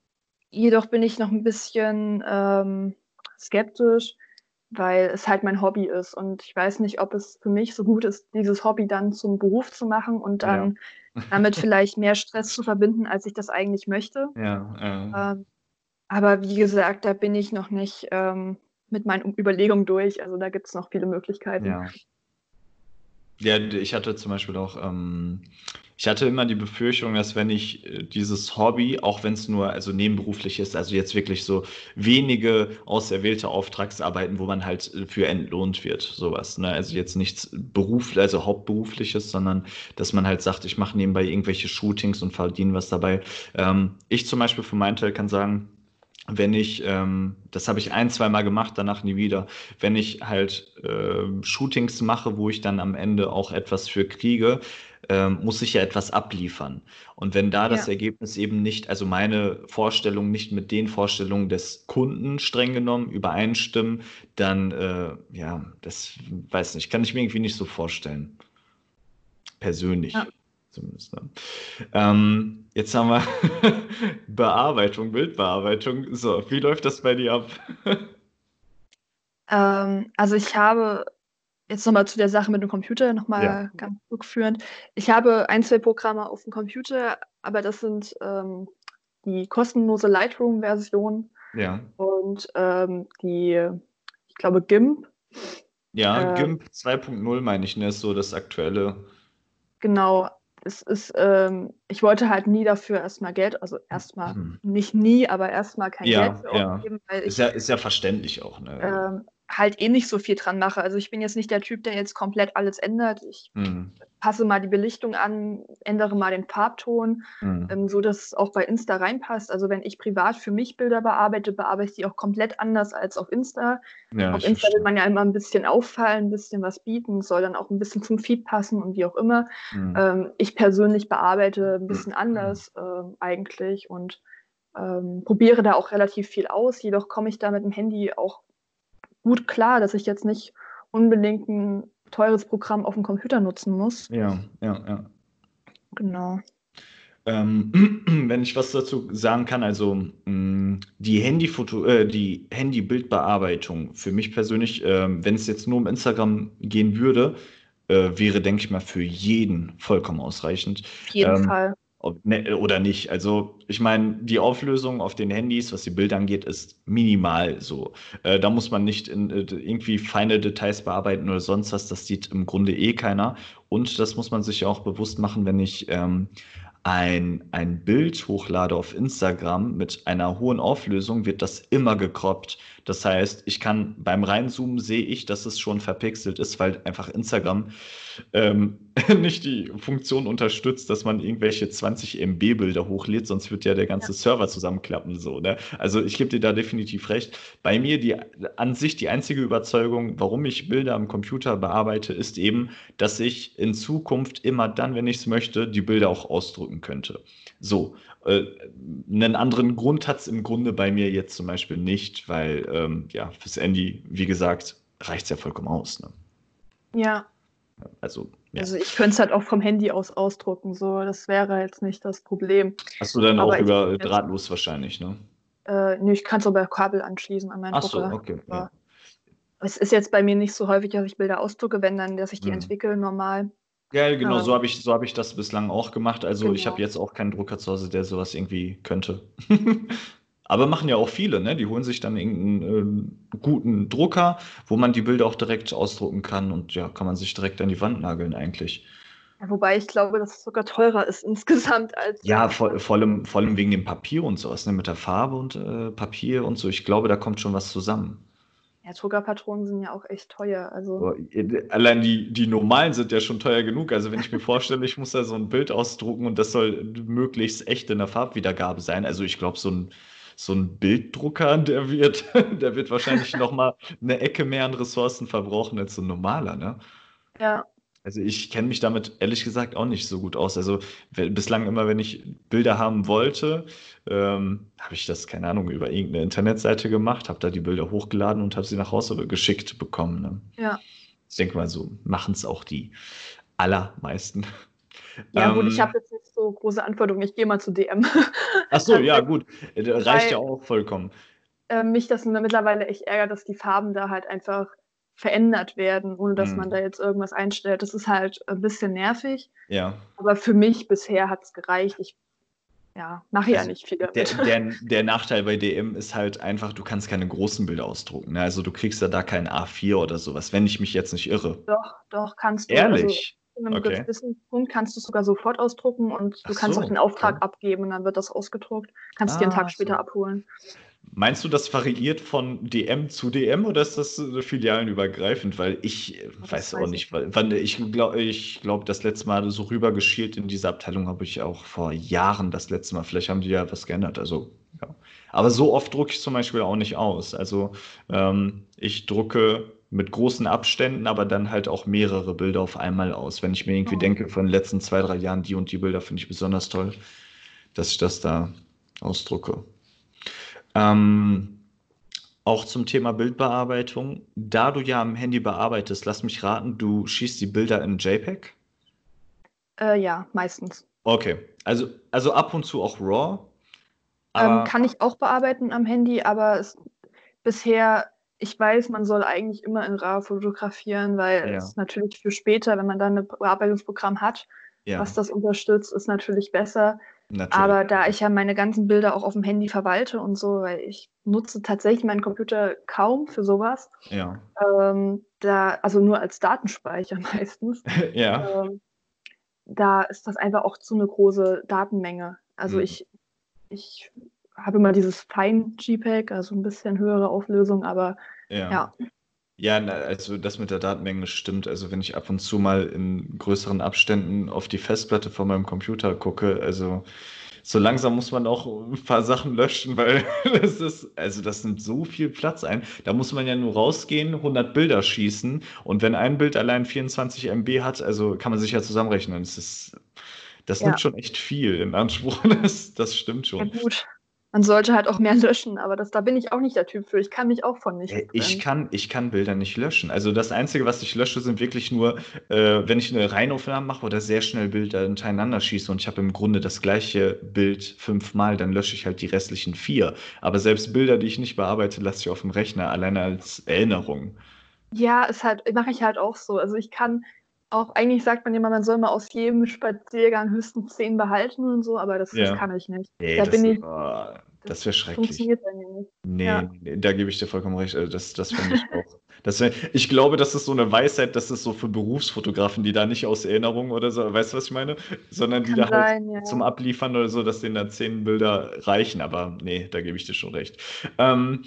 jedoch bin ich noch ein bisschen ähm, skeptisch, weil es halt mein Hobby ist. Und ich weiß nicht, ob es für mich so gut ist, dieses Hobby dann zum Beruf zu machen und dann ja. damit vielleicht mehr Stress zu verbinden, als ich das eigentlich möchte. Ja, ja. Aber wie gesagt, da bin ich noch nicht ähm, mit meinen Überlegungen durch. Also da gibt es noch viele Möglichkeiten. Ja. Ja, ich hatte zum Beispiel auch, ähm, ich hatte immer die Befürchtung, dass wenn ich äh, dieses Hobby, auch wenn es nur also nebenberuflich ist, also jetzt wirklich so wenige auserwählte Auftragsarbeiten, wo man halt äh, für entlohnt wird, sowas. Ne? Also jetzt nichts Beruf, also hauptberufliches, sondern dass man halt sagt, ich mache nebenbei irgendwelche Shootings und verdiene was dabei. Ähm, ich zum Beispiel für meinen Teil kann sagen, wenn ich, ähm, das habe ich ein, zwei Mal gemacht, danach nie wieder, wenn ich halt äh, Shootings mache, wo ich dann am Ende auch etwas für kriege, äh, muss ich ja etwas abliefern. Und wenn da das ja. Ergebnis eben nicht, also meine Vorstellungen nicht mit den Vorstellungen des Kunden streng genommen übereinstimmen, dann, äh, ja, das weiß nicht, kann ich mir irgendwie nicht so vorstellen. Persönlich. Ja zumindest. Ne? Ähm, jetzt haben wir Bearbeitung, Bildbearbeitung. So, wie läuft das bei dir ab? ähm, also ich habe jetzt nochmal zu der Sache mit dem Computer nochmal ja. ganz rückführend. Ich habe ein, zwei Programme auf dem Computer, aber das sind ähm, die kostenlose Lightroom-Version ja. und ähm, die, ich glaube, GIMP. Ja, äh, GIMP 2.0 meine ich, ne, ist so das aktuelle. Genau, es ist, ähm, ich wollte halt nie dafür erstmal Geld, also erstmal mhm. nicht nie, aber erstmal kein ja, Geld für ja. ausgeben, weil ist ich ja, ist ja verständlich auch, ne? ähm, halt eh nicht so viel dran mache. Also ich bin jetzt nicht der Typ, der jetzt komplett alles ändert. Ich mhm. passe mal die Belichtung an, ändere mal den Farbton, mhm. ähm, so dass es auch bei Insta reinpasst. Also wenn ich privat für mich Bilder bearbeite, bearbeite ich die auch komplett anders als auf Insta. Ja, auf Insta will man ja immer ein bisschen auffallen, ein bisschen was bieten, soll dann auch ein bisschen zum Feed passen und wie auch immer. Mhm. Ähm, ich persönlich bearbeite ein bisschen mhm. anders äh, eigentlich und ähm, probiere da auch relativ viel aus. Jedoch komme ich da mit dem Handy auch gut klar, dass ich jetzt nicht unbedingt ein teures Programm auf dem Computer nutzen muss. Ja, ja, ja. Genau. Ähm, wenn ich was dazu sagen kann, also mm, die Handyfoto, äh, die Handybildbearbeitung für mich persönlich, ähm, wenn es jetzt nur um Instagram gehen würde, äh, wäre, denke ich mal, für jeden vollkommen ausreichend. Auf jeden ähm, Fall. Ne, oder nicht. Also ich meine, die Auflösung auf den Handys, was die Bilder angeht, ist minimal so. Äh, da muss man nicht in, äh, irgendwie feine Details bearbeiten oder sonst was. Das sieht im Grunde eh keiner. Und das muss man sich ja auch bewusst machen, wenn ich ähm, ein, ein Bild hochlade auf Instagram mit einer hohen Auflösung, wird das immer gekroppt. Das heißt, ich kann beim Reinzoomen sehe ich, dass es schon verpixelt ist, weil einfach Instagram ähm, nicht die Funktion unterstützt, dass man irgendwelche 20 MB Bilder hochlädt, sonst wird ja der ganze ja. Server zusammenklappen. So, ne? Also ich gebe dir da definitiv recht. Bei mir die an sich die einzige Überzeugung, warum ich Bilder am Computer bearbeite, ist eben, dass ich in Zukunft immer dann, wenn ich es möchte, die Bilder auch ausdrücken könnte. So, äh, einen anderen Grund hat es im Grunde bei mir jetzt zum Beispiel nicht, weil ähm, ja, fürs Handy, wie gesagt, reicht es ja vollkommen aus. Ne? Ja. Also, ja. also ich könnte es halt auch vom Handy aus ausdrucken, so das wäre jetzt nicht das Problem. Hast du dann Aber auch über drahtlos wahrscheinlich, ne? Äh, nee, ich kann es aber Kabel anschließen an meinen Ach so, okay. Ja. Es ist jetzt bei mir nicht so häufig, dass ich Bilder ausdrucke, wenn dann, dass ich die hm. entwickle normal. Ja, genau, so habe ich, so hab ich das bislang auch gemacht. Also genau. ich habe jetzt auch keinen Drucker zu Hause, der sowas irgendwie könnte. Aber machen ja auch viele, ne? Die holen sich dann irgendeinen äh, guten Drucker, wo man die Bilder auch direkt ausdrucken kann und ja, kann man sich direkt an die Wand nageln eigentlich. Ja, wobei ich glaube, dass es sogar teurer ist insgesamt als. Ja, vor, vor, allem, vor allem wegen dem Papier und sowas, ne? Mit der Farbe und äh, Papier und so. Ich glaube, da kommt schon was zusammen. Ja, Druckerpatronen sind ja auch echt teuer. Also. Allein die, die normalen sind ja schon teuer genug. Also wenn ich mir vorstelle, ich muss da so ein Bild ausdrucken und das soll möglichst echt in der Farbwiedergabe sein. Also ich glaube, so ein, so ein Bilddrucker, der wird, der wird wahrscheinlich nochmal eine Ecke mehr an Ressourcen verbrauchen als so ein normaler, ne? Ja, also ich kenne mich damit ehrlich gesagt auch nicht so gut aus. Also bislang immer, wenn ich Bilder haben wollte, ähm, habe ich das, keine Ahnung, über irgendeine Internetseite gemacht, habe da die Bilder hochgeladen und habe sie nach Hause geschickt bekommen. Ne? Ja. Ich denke mal, so machen es auch die allermeisten. Ja, gut, ich ähm, habe jetzt nicht so große Anforderungen. Ich gehe mal zu DM. Ach so, ja, gut. Äh, reicht Weil, ja auch vollkommen. Äh, mich das mittlerweile echt ärgert, dass die Farben da halt einfach verändert werden, ohne dass mhm. man da jetzt irgendwas einstellt. Das ist halt ein bisschen nervig. Ja. Aber für mich bisher hat es gereicht. Ich ja, mache ja also nicht viel damit. Der, der, der, Nachteil bei DM ist halt einfach, du kannst keine großen Bilder ausdrucken. Ne? Also du kriegst ja da kein A4 oder sowas, wenn ich mich jetzt nicht irre. Doch, doch, kannst du. Ehrlich? In einem okay. gewissen Punkt kannst du es sogar sofort ausdrucken und du Ach kannst so, auch den Auftrag okay. abgeben und dann wird das ausgedruckt. Kannst ah, dir einen Tag später so. abholen. Meinst du, das variiert von DM zu DM oder ist das äh, filialenübergreifend? Weil ich äh, das weiß auch nicht, weil, wann ich glaube, ich glaube, das letzte Mal so rübergeschielt in diese Abteilung habe ich auch vor Jahren das letzte Mal. Vielleicht haben die ja was geändert. Also, ja. Aber so oft drucke ich zum Beispiel auch nicht aus. Also ähm, ich drucke mit großen Abständen, aber dann halt auch mehrere Bilder auf einmal aus. Wenn ich mir irgendwie oh. denke, von den letzten zwei, drei Jahren, die und die Bilder finde ich besonders toll, dass ich das da ausdrucke. Ähm, auch zum Thema Bildbearbeitung. Da du ja am Handy bearbeitest, lass mich raten, du schießt die Bilder in JPEG? Äh, ja, meistens. Okay, also, also ab und zu auch RAW? Ähm, kann ich auch bearbeiten am Handy, aber es, bisher, ich weiß, man soll eigentlich immer in RAW fotografieren, weil ja. es natürlich für später, wenn man dann ein Bearbeitungsprogramm hat, ja. was das unterstützt, ist natürlich besser. Natürlich. Aber da ich ja meine ganzen Bilder auch auf dem Handy verwalte und so, weil ich nutze tatsächlich meinen Computer kaum für sowas. Ja. Ähm, da, also nur als Datenspeicher meistens. ja. Ähm, da ist das einfach auch zu eine große Datenmenge. Also mhm. ich, ich habe immer dieses Fein-JPEG, also ein bisschen höhere Auflösung, aber ja. ja. Ja, also das mit der Datenmenge stimmt. Also wenn ich ab und zu mal in größeren Abständen auf die Festplatte von meinem Computer gucke, also so langsam muss man auch ein paar Sachen löschen, weil das ist, also das nimmt so viel Platz ein. Da muss man ja nur rausgehen, 100 Bilder schießen und wenn ein Bild allein 24 MB hat, also kann man sich ja zusammenrechnen. Das ist, das ja. nimmt schon echt viel in Anspruch. Das, das stimmt schon. Ja, gut. Man sollte halt auch mehr löschen, aber das, da bin ich auch nicht der Typ für. Ich kann mich auch von nicht. Äh, ich kann, ich kann Bilder nicht löschen. Also das Einzige, was ich lösche, sind wirklich nur, äh, wenn ich eine Reinaufnahme mache oder sehr schnell Bilder hintereinander schieße und ich habe im Grunde das gleiche Bild fünfmal, dann lösche ich halt die restlichen vier. Aber selbst Bilder, die ich nicht bearbeite, lasse ich auf dem Rechner, alleine als Erinnerung. Ja, ist halt, mache ich halt auch so. Also ich kann auch, eigentlich sagt man immer, man soll mal aus jedem Spaziergang höchstens zehn behalten und so, aber das, ja. das kann ich nicht. Nee, da das, bin ich. Oh, das wäre schrecklich. Funktioniert bei mir nicht. Nee, ja. nee, da gebe ich dir vollkommen recht. Also das, das finde ich auch. Das wär, ich glaube, das ist so eine Weisheit, das ist so für Berufsfotografen, die da nicht aus Erinnerung oder so, weißt du, was ich meine? Sondern die Kann da halt ja. zum Abliefern oder so, dass denen da zehn Bilder reichen. Aber nee, da gebe ich dir schon recht. Ähm,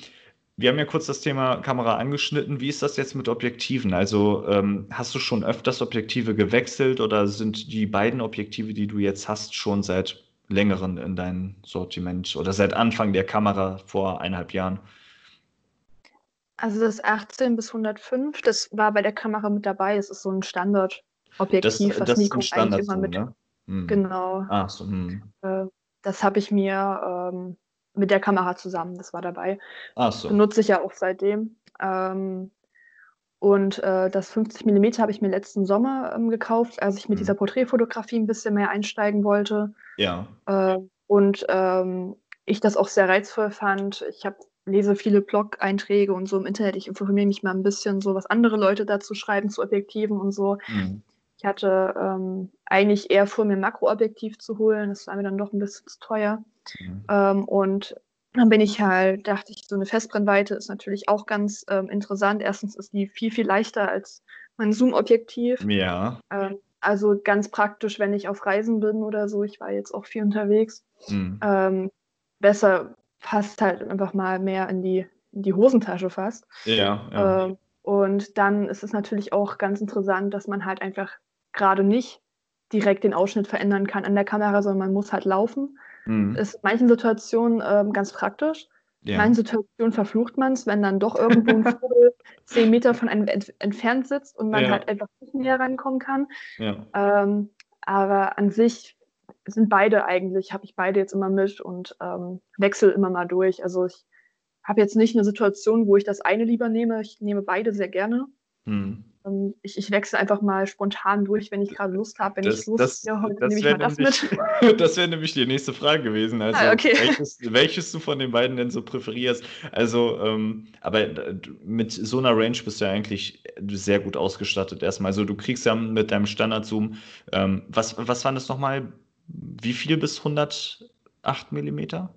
wir haben ja kurz das Thema Kamera angeschnitten. Wie ist das jetzt mit Objektiven? Also ähm, hast du schon öfters Objektive gewechselt oder sind die beiden Objektive, die du jetzt hast, schon seit längeren in deinem Sortiment oder seit Anfang der Kamera vor eineinhalb Jahren? Also das 18 bis 105, das war bei der Kamera mit dabei. Es ist so ein Standardobjektiv, was das Standard eigentlich immer mit. Ne? Hm. Genau. Ach so. Hm. Äh, das habe ich mir ähm, mit der Kamera zusammen, das war dabei. Ach so. Benutze ich ja auch seitdem. Ähm, und äh, das 50 mm habe ich mir letzten Sommer ähm, gekauft, als ich mit mhm. dieser Porträtfotografie ein bisschen mehr einsteigen wollte. Ja. Äh, und ähm, ich das auch sehr reizvoll fand. Ich habe lese viele Blog-Einträge und so im Internet. Ich informiere mich mal ein bisschen, so was andere Leute dazu schreiben zu Objektiven und so. Mhm. Ich hatte ähm, eigentlich eher vor, mir ein Makroobjektiv zu holen. Das war mir dann doch ein bisschen zu teuer. Mhm. Ähm, und dann bin ich halt, dachte ich, so eine Festbrennweite ist natürlich auch ganz ähm, interessant. Erstens ist die viel, viel leichter als mein Zoom-Objektiv. Ja. Ähm, also ganz praktisch, wenn ich auf Reisen bin oder so. Ich war jetzt auch viel unterwegs. Mhm. Ähm, besser passt halt einfach mal mehr in die, in die Hosentasche fast. Ja. ja. Ähm, und dann ist es natürlich auch ganz interessant, dass man halt einfach gerade nicht direkt den Ausschnitt verändern kann an der Kamera, sondern man muss halt laufen. Mhm. Ist in manchen Situationen ähm, ganz praktisch. Ja. In manchen Situationen verflucht man es, wenn dann doch irgendwo ein Vogel zehn Meter von einem ent entfernt sitzt und man ja. halt einfach nicht näher rankommen kann. Ja. Ähm, aber an sich sind beide eigentlich, habe ich beide jetzt immer mit und ähm, wechsle immer mal durch. Also ich habe jetzt nicht eine Situation, wo ich das eine lieber nehme. Ich nehme beide sehr gerne. Mhm. Ähm, ich, ich wechsle einfach mal spontan durch, wenn ich gerade Lust habe. Wenn das, ich Lust das, ja, heute nehme ich mal das nämlich, mit. das wäre nämlich die nächste Frage gewesen. Also, ah, okay. welches, welches, du von den beiden denn so präferierst? Also, ähm, aber äh, mit so einer Range bist du ja eigentlich sehr gut ausgestattet erstmal. Also, du kriegst ja mit deinem Standard-Zoom, ähm, was, was waren das nochmal? Wie viel bis 108 Millimeter?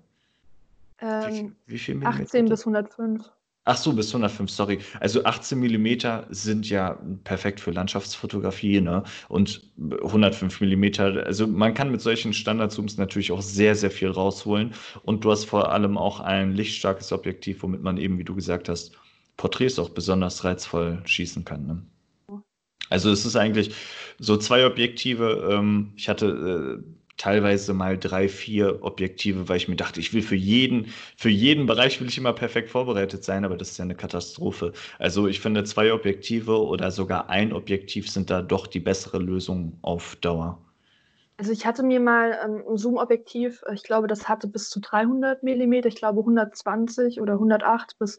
Ähm, wie, wie viel Millimeter? 18 bis 105. Ach so, bis 105, sorry. Also 18 mm sind ja perfekt für Landschaftsfotografie, ne? Und 105 mm, also man kann mit solchen Standardzooms natürlich auch sehr, sehr viel rausholen. Und du hast vor allem auch ein lichtstarkes Objektiv, womit man eben, wie du gesagt hast, Porträts auch besonders reizvoll schießen kann. Ne? Also es ist eigentlich so zwei Objektive. Ähm, ich hatte äh, teilweise mal drei, vier Objektive, weil ich mir dachte, ich will für jeden, für jeden Bereich will ich immer perfekt vorbereitet sein, aber das ist ja eine Katastrophe. Also ich finde, zwei Objektive oder sogar ein Objektiv sind da doch die bessere Lösung auf Dauer. Also ich hatte mir mal ähm, ein Zoom-Objektiv, ich glaube, das hatte bis zu 300 Millimeter, ich glaube 120 oder 108 bis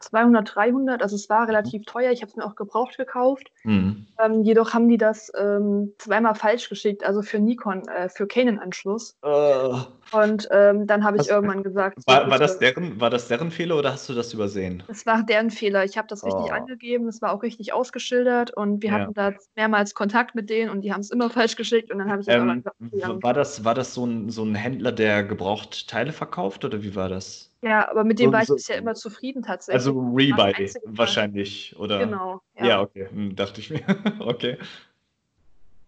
200, 300, also es war relativ teuer. Ich habe es mir auch gebraucht gekauft. Mhm. Ähm, jedoch haben die das ähm, zweimal falsch geschickt, also für Nikon, äh, für Canon-Anschluss. Uh. Und ähm, dann habe ich Was, irgendwann gesagt. War, war, das deren, war das deren Fehler oder hast du das übersehen? Es war deren Fehler. Ich habe das richtig oh. angegeben, es war auch richtig ausgeschildert und wir ja. hatten da mehrmals Kontakt mit denen und die haben es immer falsch geschickt und dann habe ich ähm, gesagt, war das War das so ein, so ein Händler, der gebraucht Teile verkauft oder wie war das? Ja, aber mit dem so, war ich so, bisher immer zufrieden tatsächlich. Also Rebuy wahrscheinlich, oder? Genau. Ja, ja okay, hm, dachte ich mir. okay.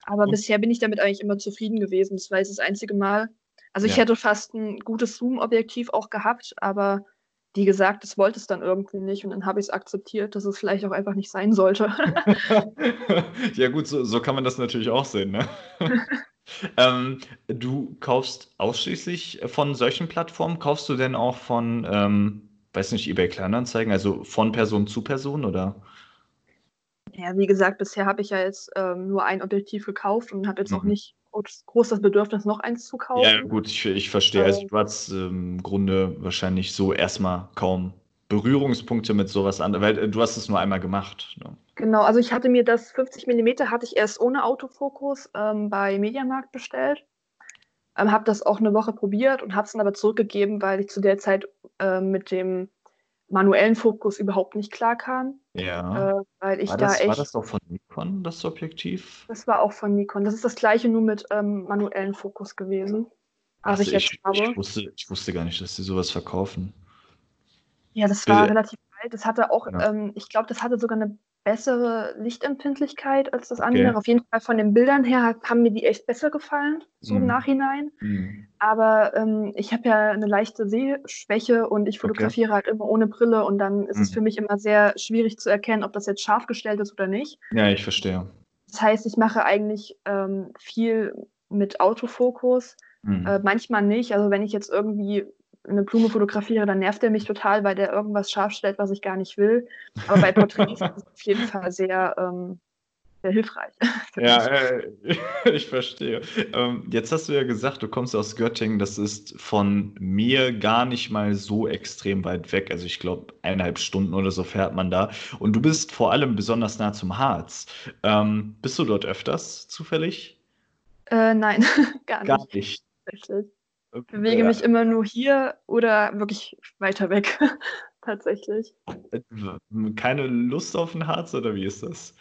Aber Und, bisher bin ich damit eigentlich immer zufrieden gewesen. Das war jetzt das einzige Mal. Also ich ja. hätte fast ein gutes Zoom-Objektiv auch gehabt, aber wie gesagt, das wollte es dann irgendwie nicht und dann habe ich es akzeptiert, dass es vielleicht auch einfach nicht sein sollte. ja gut, so, so, kann man das natürlich auch sehen. Ne? Ähm, du kaufst ausschließlich von solchen Plattformen? Kaufst du denn auch von, ähm, weiß nicht, eBay Kleinanzeigen, also von Person zu Person oder? Ja, wie gesagt, bisher habe ich ja jetzt ähm, nur ein Objektiv gekauft und habe jetzt mhm. auch nicht groß das Bedürfnis, noch eins zu kaufen. Ja, gut, ich, ich verstehe. Also, ähm. du hast ähm, im Grunde wahrscheinlich so erstmal kaum Berührungspunkte mit sowas an, weil äh, du hast es nur einmal gemacht. Ne? Genau, also ich hatte mir das 50 mm hatte ich erst ohne Autofokus ähm, bei Mediamarkt bestellt. Ähm, habe das auch eine Woche probiert und habe es dann aber zurückgegeben, weil ich zu der Zeit äh, mit dem manuellen Fokus überhaupt nicht klar kam. Ja. Äh, weil ich war, da das, echt, war das auch von Nikon, das Objektiv? Das war auch von Nikon. Das ist das gleiche nur mit ähm, manuellen Fokus gewesen. Also ich, jetzt ich, habe. Ich wusste, ich wusste gar nicht, dass sie sowas verkaufen. Ja, das war äh, relativ alt. Das hatte auch, ja. ähm, ich glaube, das hatte sogar eine bessere Lichtempfindlichkeit als das andere. Okay. Auf jeden Fall von den Bildern her haben mir die echt besser gefallen, so mhm. im Nachhinein. Mhm. Aber ähm, ich habe ja eine leichte Sehschwäche und ich fotografiere okay. halt immer ohne Brille und dann ist mhm. es für mich immer sehr schwierig zu erkennen, ob das jetzt scharf gestellt ist oder nicht. Ja, ich verstehe. Das heißt, ich mache eigentlich ähm, viel mit Autofokus. Mhm. Äh, manchmal nicht. Also wenn ich jetzt irgendwie eine Blume fotografiere, dann nervt er mich total, weil der irgendwas scharf stellt, was ich gar nicht will. Aber bei Porträts ist es auf jeden Fall sehr, ähm, sehr hilfreich. Ja, äh, ich verstehe. Ähm, jetzt hast du ja gesagt, du kommst aus Göttingen. Das ist von mir gar nicht mal so extrem weit weg. Also ich glaube, eineinhalb Stunden oder so fährt man da. Und du bist vor allem besonders nah zum Harz. Ähm, bist du dort öfters zufällig? Äh, nein, gar nicht. Gar nicht. Tatsächlich. Ich bewege ja. mich immer nur hier oder wirklich weiter weg, tatsächlich. Keine Lust auf ein Harz oder wie ist das?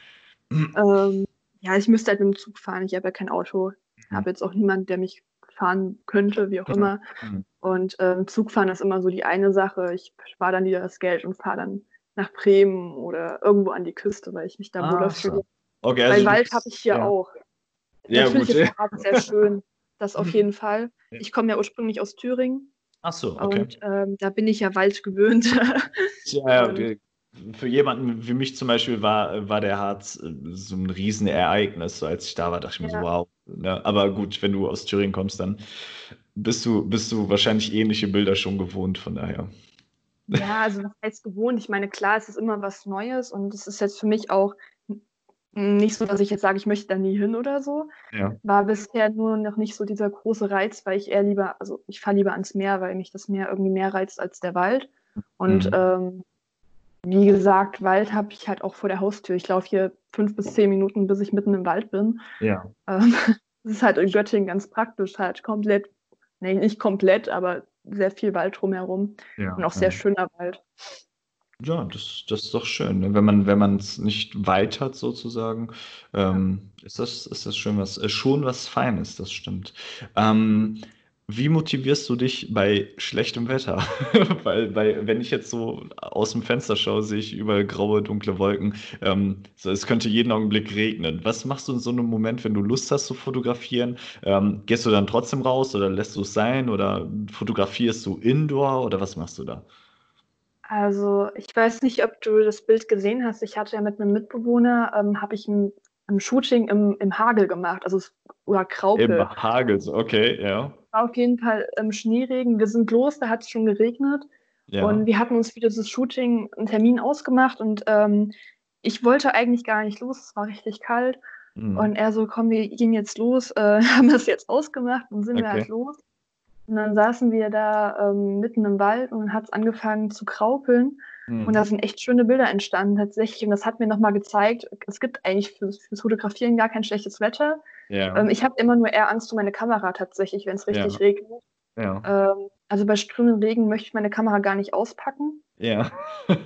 Ähm, ja, ich müsste halt mit dem Zug fahren. Ich habe ja kein Auto. Ich mhm. habe jetzt auch niemanden, der mich fahren könnte, wie auch mhm. immer. Mhm. Und ähm, Zugfahren ist immer so die eine Sache. Ich spare dann wieder das Geld und fahre dann nach Bremen oder irgendwo an die Küste, weil ich mich da ah, wohler fühle. Okay, also Weil Wald habe ich hier ja. auch. Ja, Natürlich gut. ist Harz sehr schön. Das auf jeden Fall. Ich komme ja ursprünglich aus Thüringen. Ach so, okay. Und ähm, da bin ich ja Wald gewöhnt. ja, okay. Für jemanden wie mich zum Beispiel war, war der Harz äh, so ein Riesenereignis. So als ich da war, dachte ich mir ja. so, wow. Ne? Aber gut, wenn du aus Thüringen kommst, dann bist du, bist du wahrscheinlich ähnliche Bilder schon gewohnt, von daher. Ja, also was heißt gewohnt? Ich meine, klar, es ist immer was Neues und es ist jetzt für mich auch nicht so, dass ich jetzt sage, ich möchte da nie hin oder so. Ja. War bisher nur noch nicht so dieser große Reiz, weil ich eher lieber, also ich fahre lieber ans Meer, weil mich das Meer irgendwie mehr reizt als der Wald. Und mhm. ähm, wie gesagt, Wald habe ich halt auch vor der Haustür. Ich laufe hier fünf bis zehn Minuten, bis ich mitten im Wald bin. Ja. Ähm, das ist halt in Göttingen ganz praktisch, halt komplett, nee, nicht komplett, aber sehr viel Wald drumherum. Ja, und auch sehr schöner Wald. Ja, das, das ist doch schön. Ne? Wenn man, wenn man es nicht weit hat, sozusagen, ähm, ist das, ist das schön was, äh, schon was Feines, das stimmt. Ähm, wie motivierst du dich bei schlechtem Wetter? weil, weil, wenn ich jetzt so aus dem Fenster schaue, sehe ich überall graue, dunkle Wolken. Ähm, so, es könnte jeden Augenblick regnen. Was machst du in so einem Moment, wenn du Lust hast zu fotografieren? Ähm, gehst du dann trotzdem raus oder lässt du es sein oder fotografierst du indoor oder was machst du da? Also, ich weiß nicht, ob du das Bild gesehen hast. Ich hatte ja mit einem Mitbewohner, ähm, habe ich ein, ein Shooting im, im Hagel gemacht, also oder Graupel. Im Hagel, okay, ja. War auf jeden Fall im Schneeregen. Wir sind los, da hat es schon geregnet. Ja. Und wir hatten uns für dieses Shooting einen Termin ausgemacht und ähm, ich wollte eigentlich gar nicht los, es war richtig kalt. Mhm. Und er so, komm, wir gehen jetzt los, äh, haben das jetzt ausgemacht und sind okay. wir halt los. Und dann saßen wir da ähm, mitten im Wald und hat es angefangen zu kraupeln. Mhm. Und da sind echt schöne Bilder entstanden tatsächlich. Und das hat mir nochmal gezeigt, es gibt eigentlich fürs, fürs Fotografieren gar kein schlechtes Wetter. Ja. Ähm, ich habe immer nur eher Angst um meine Kamera tatsächlich, wenn es richtig ja. regnet. Ja. Ähm, also bei strömenden Regen möchte ich meine Kamera gar nicht auspacken. Ja.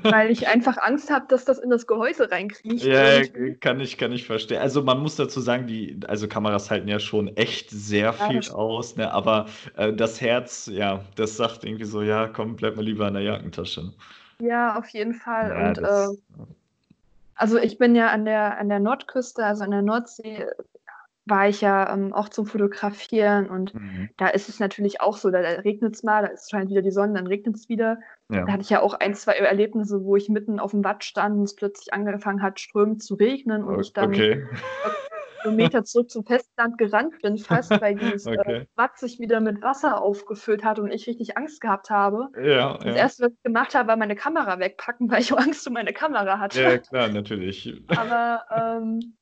weil ich einfach Angst habe, dass das in das Gehäuse reinkriecht. Ja, kann ich, kann ich verstehen. Also man muss dazu sagen, die, also Kameras halten ja schon echt sehr viel ja, aus, ne? aber äh, das Herz, ja, das sagt irgendwie so, ja, komm, bleib mal lieber in der Jackentasche. Ja, auf jeden Fall. Ja, Und das, äh, also ich bin ja an der, an der Nordküste, also an der Nordsee, war ich ja ähm, auch zum Fotografieren und mhm. da ist es natürlich auch so, da, da regnet es mal, da ist, scheint wieder die Sonne, dann regnet es wieder. Ja. Da hatte ich ja auch ein, zwei Erlebnisse, wo ich mitten auf dem Watt stand und es plötzlich angefangen hat, strömend zu regnen und ich dann okay. Kilometer zurück zum Festland gerannt bin, fast, weil dieses äh, okay. äh, Watt sich wieder mit Wasser aufgefüllt hat und ich richtig Angst gehabt habe. Ja, das ja. erste, was ich gemacht habe, war meine Kamera wegpacken, weil ich Angst um meine Kamera hatte. Ja, klar, natürlich. Aber ähm,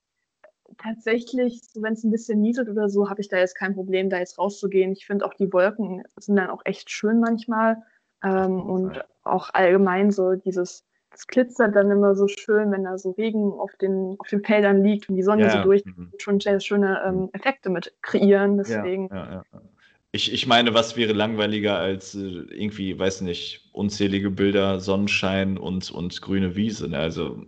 tatsächlich, wenn es ein bisschen nieselt oder so, habe ich da jetzt kein Problem, da jetzt rauszugehen. Ich finde auch die Wolken sind dann auch echt schön manchmal. Ähm, und auch allgemein so dieses, es glitzert dann immer so schön, wenn da so Regen auf den, auf den Feldern liegt und die Sonne ja, so durch, mhm. schon sehr schöne ähm, mhm. Effekte mit kreieren. Deswegen. Ja, ja, ich, ich meine, was wäre langweiliger als äh, irgendwie, weiß nicht, unzählige Bilder, Sonnenschein und, und grüne Wiese. Ne? Also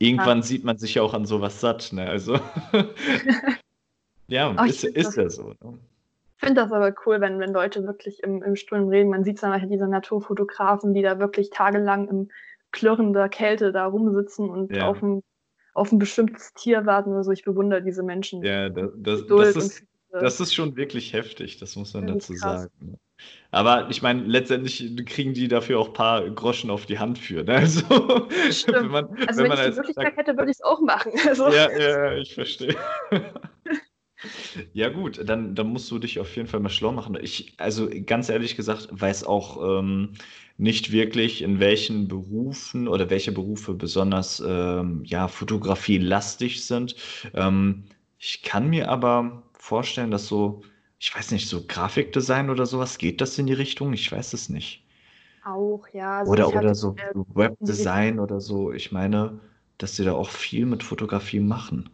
irgendwann ja. sieht man sich ja auch an sowas satt. Ne? Also ja, oh, ist, ist ja so. Ne? Ich finde das aber cool, wenn, wenn Leute wirklich im, im Sturm reden. Man sieht dann diese Naturfotografen, die da wirklich tagelang im Klirren der Kälte da rumsitzen und ja. auf, ein, auf ein bestimmtes Tier warten oder so. Ich bewundere diese Menschen. Ja, das, das, das ist, das ist schon wirklich heftig, das muss man dazu krass. sagen. Aber ich meine, letztendlich kriegen die dafür auch ein paar Groschen auf die Hand für. Ne? Also, wenn man, also wenn, wenn ich die Möglichkeit hätte, würde ich es auch machen. Also. Ja, ja, ich verstehe. Ja, gut, dann, dann musst du dich auf jeden Fall mal schlau machen. Ich, also ganz ehrlich gesagt, weiß auch ähm, nicht wirklich, in welchen Berufen oder welche Berufe besonders ähm, ja, fotografielastig sind. Ähm, ich kann mir aber vorstellen, dass so, ich weiß nicht, so Grafikdesign oder sowas, geht das in die Richtung? Ich weiß es nicht. Auch, ja. Also oder oder so Webdesign oder so. Ich meine, dass sie da auch viel mit Fotografie machen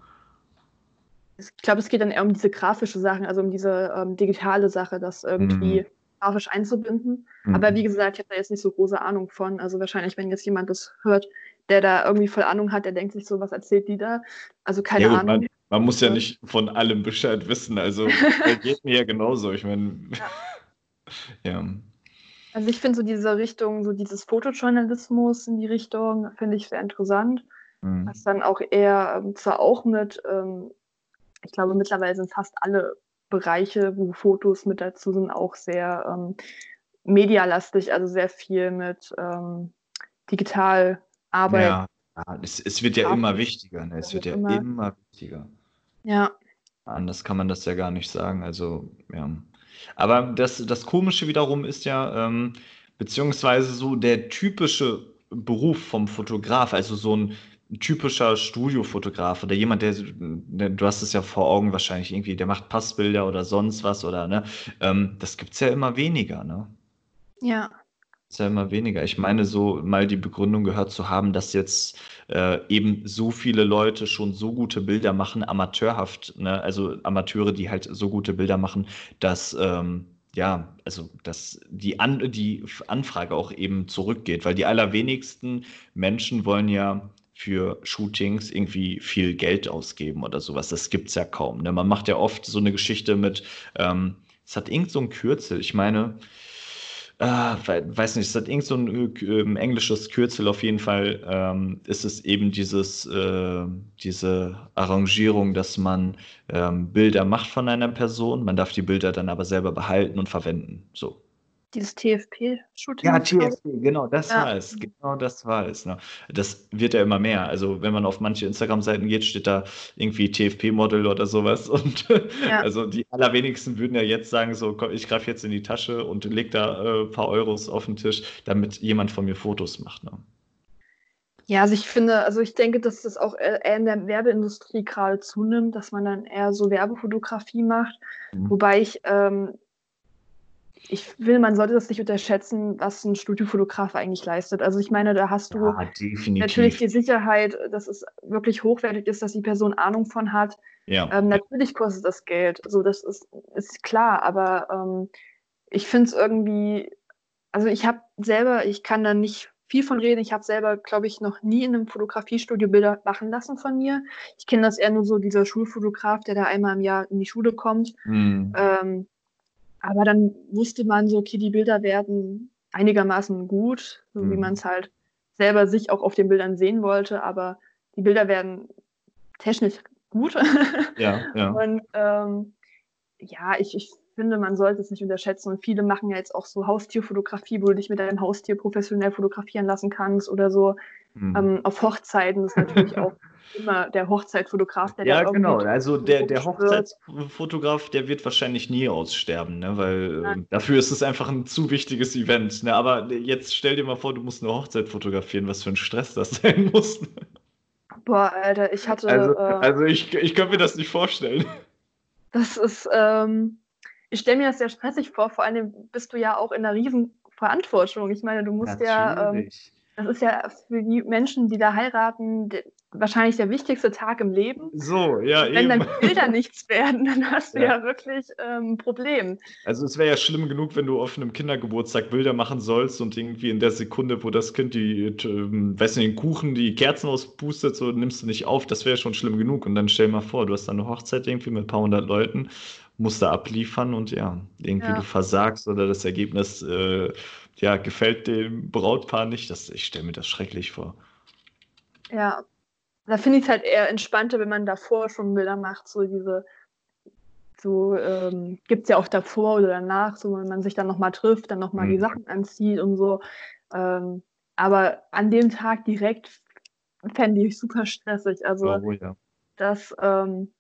ich glaube, es geht dann eher um diese grafische Sachen, also um diese ähm, digitale Sache, das irgendwie mhm. grafisch einzubinden. Mhm. Aber wie gesagt, ich habe da jetzt nicht so große Ahnung von. Also wahrscheinlich, wenn jetzt jemand das hört, der da irgendwie voll Ahnung hat, der denkt sich so, was erzählt die da? Also keine ja, Ahnung. Man, man, muss ja nicht von allem Bescheid wissen. Also geht mir ja genauso. Ich meine, ja. Also ich finde so diese Richtung, so dieses Fotojournalismus in die Richtung, finde ich sehr interessant. Mhm. Was dann auch eher ähm, zwar auch mit ähm, ich glaube, mittlerweile sind fast alle Bereiche, wo Fotos mit dazu sind, auch sehr ähm, medialastig, also sehr viel mit ähm, Digitalarbeit. Ja, ja es, es, wird ja immer wichtiger, ne? es wird ja immer, immer wichtiger. Ja. Anders kann man das ja gar nicht sagen. Also, ja. Aber das, das Komische wiederum ist ja, ähm, beziehungsweise so der typische Beruf vom Fotograf, also so ein typischer Studiofotograf oder jemand, der, der, du hast es ja vor Augen wahrscheinlich irgendwie, der macht Passbilder oder sonst was oder ne, ähm, das es ja immer weniger, ne? Ja. Ist ja immer weniger. Ich meine, so mal die Begründung gehört zu haben, dass jetzt äh, eben so viele Leute schon so gute Bilder machen, amateurhaft, ne? Also Amateure, die halt so gute Bilder machen, dass ähm, ja, also dass die, An die Anfrage auch eben zurückgeht, weil die allerwenigsten Menschen wollen ja für Shootings irgendwie viel Geld ausgeben oder sowas. Das gibt es ja kaum. Ne? Man macht ja oft so eine Geschichte mit, ähm, es hat irgend so ein Kürzel, ich meine, äh, weiß nicht, es hat irgend so ein äh, englisches Kürzel auf jeden Fall, ähm, ist es eben dieses, äh, diese Arrangierung, dass man ähm, Bilder macht von einer Person, man darf die Bilder dann aber selber behalten und verwenden. So. Dieses TFP-Shooting. Ja, TFP, genau, das ja. war es. Genau das war es. Ne? Das wird ja immer mehr. Also, wenn man auf manche Instagram-Seiten geht, steht da irgendwie TFP-Model oder sowas. Und ja. also die allerwenigsten würden ja jetzt sagen: so, komm, ich greife jetzt in die Tasche und leg da äh, ein paar Euros auf den Tisch, damit jemand von mir Fotos macht. Ne? Ja, also ich finde, also ich denke, dass das auch eher in der Werbeindustrie gerade zunimmt, dass man dann eher so Werbefotografie macht. Mhm. Wobei ich ähm, ich will, man sollte das nicht unterschätzen, was ein Studiofotograf eigentlich leistet. Also ich meine, da hast du ja, natürlich die Sicherheit, dass es wirklich hochwertig ist, dass die Person Ahnung von hat. Ja. Ähm, natürlich kostet das Geld, so das ist, ist klar, aber ähm, ich finde es irgendwie, also ich habe selber, ich kann da nicht viel von reden. Ich habe selber, glaube ich, noch nie in einem Fotografiestudio Bilder machen lassen von mir. Ich kenne das eher nur so, dieser Schulfotograf, der da einmal im Jahr in die Schule kommt. Mhm. Ähm, aber dann wusste man so, okay, die Bilder werden einigermaßen gut, so mhm. wie man es halt selber sich auch auf den Bildern sehen wollte, aber die Bilder werden technisch gut. Ja, ja. Und ähm, ja, ich, ich finde, man sollte es nicht unterschätzen. Und viele machen ja jetzt auch so Haustierfotografie, wo du dich mit deinem Haustier professionell fotografieren lassen kannst oder so. Mhm. Ähm, auf Hochzeiten ist natürlich auch immer der Hochzeitfotograf, der Ja, da genau. Also der, der Hochzeitsfotograf, der wird wahrscheinlich nie aussterben, ne? weil äh, dafür ist es einfach ein zu wichtiges Event. Ne? Aber jetzt stell dir mal vor, du musst eine Hochzeit fotografieren, was für ein Stress das sein muss. Boah, Alter, ich hatte. Also, äh, also ich, ich könnte mir das nicht vorstellen. Das ist, ähm, ich stelle mir das sehr stressig vor, vor allem bist du ja auch in einer riesen Verantwortung. Ich meine, du musst Natürlich. ja, ähm, das ist ja für die Menschen, die da heiraten, wahrscheinlich der wichtigste Tag im Leben. So, ja, Wenn eben. dann Bilder nichts werden, dann hast du ja, ja wirklich ähm, ein Problem. Also es wäre ja schlimm genug, wenn du auf einem Kindergeburtstag Bilder machen sollst und irgendwie in der Sekunde, wo das Kind die, äh, weißt du, den Kuchen, die Kerzen auspustet, so nimmst du nicht auf, das wäre schon schlimm genug. Und dann stell mal vor, du hast dann eine Hochzeit irgendwie mit ein paar hundert Leuten, musst da abliefern und ja, irgendwie ja. du versagst oder das Ergebnis äh, ja, gefällt dem Brautpaar nicht. Das, ich stelle mir das schrecklich vor. Ja, da finde ich es halt eher entspannter, wenn man davor schon Bilder macht, so diese, so ähm, gibt es ja auch davor oder danach, so wenn man sich dann nochmal trifft, dann nochmal mhm. die Sachen anzieht und so. Ähm, aber an dem Tag direkt fände ich super stressig. Also oh, ja. das, ähm,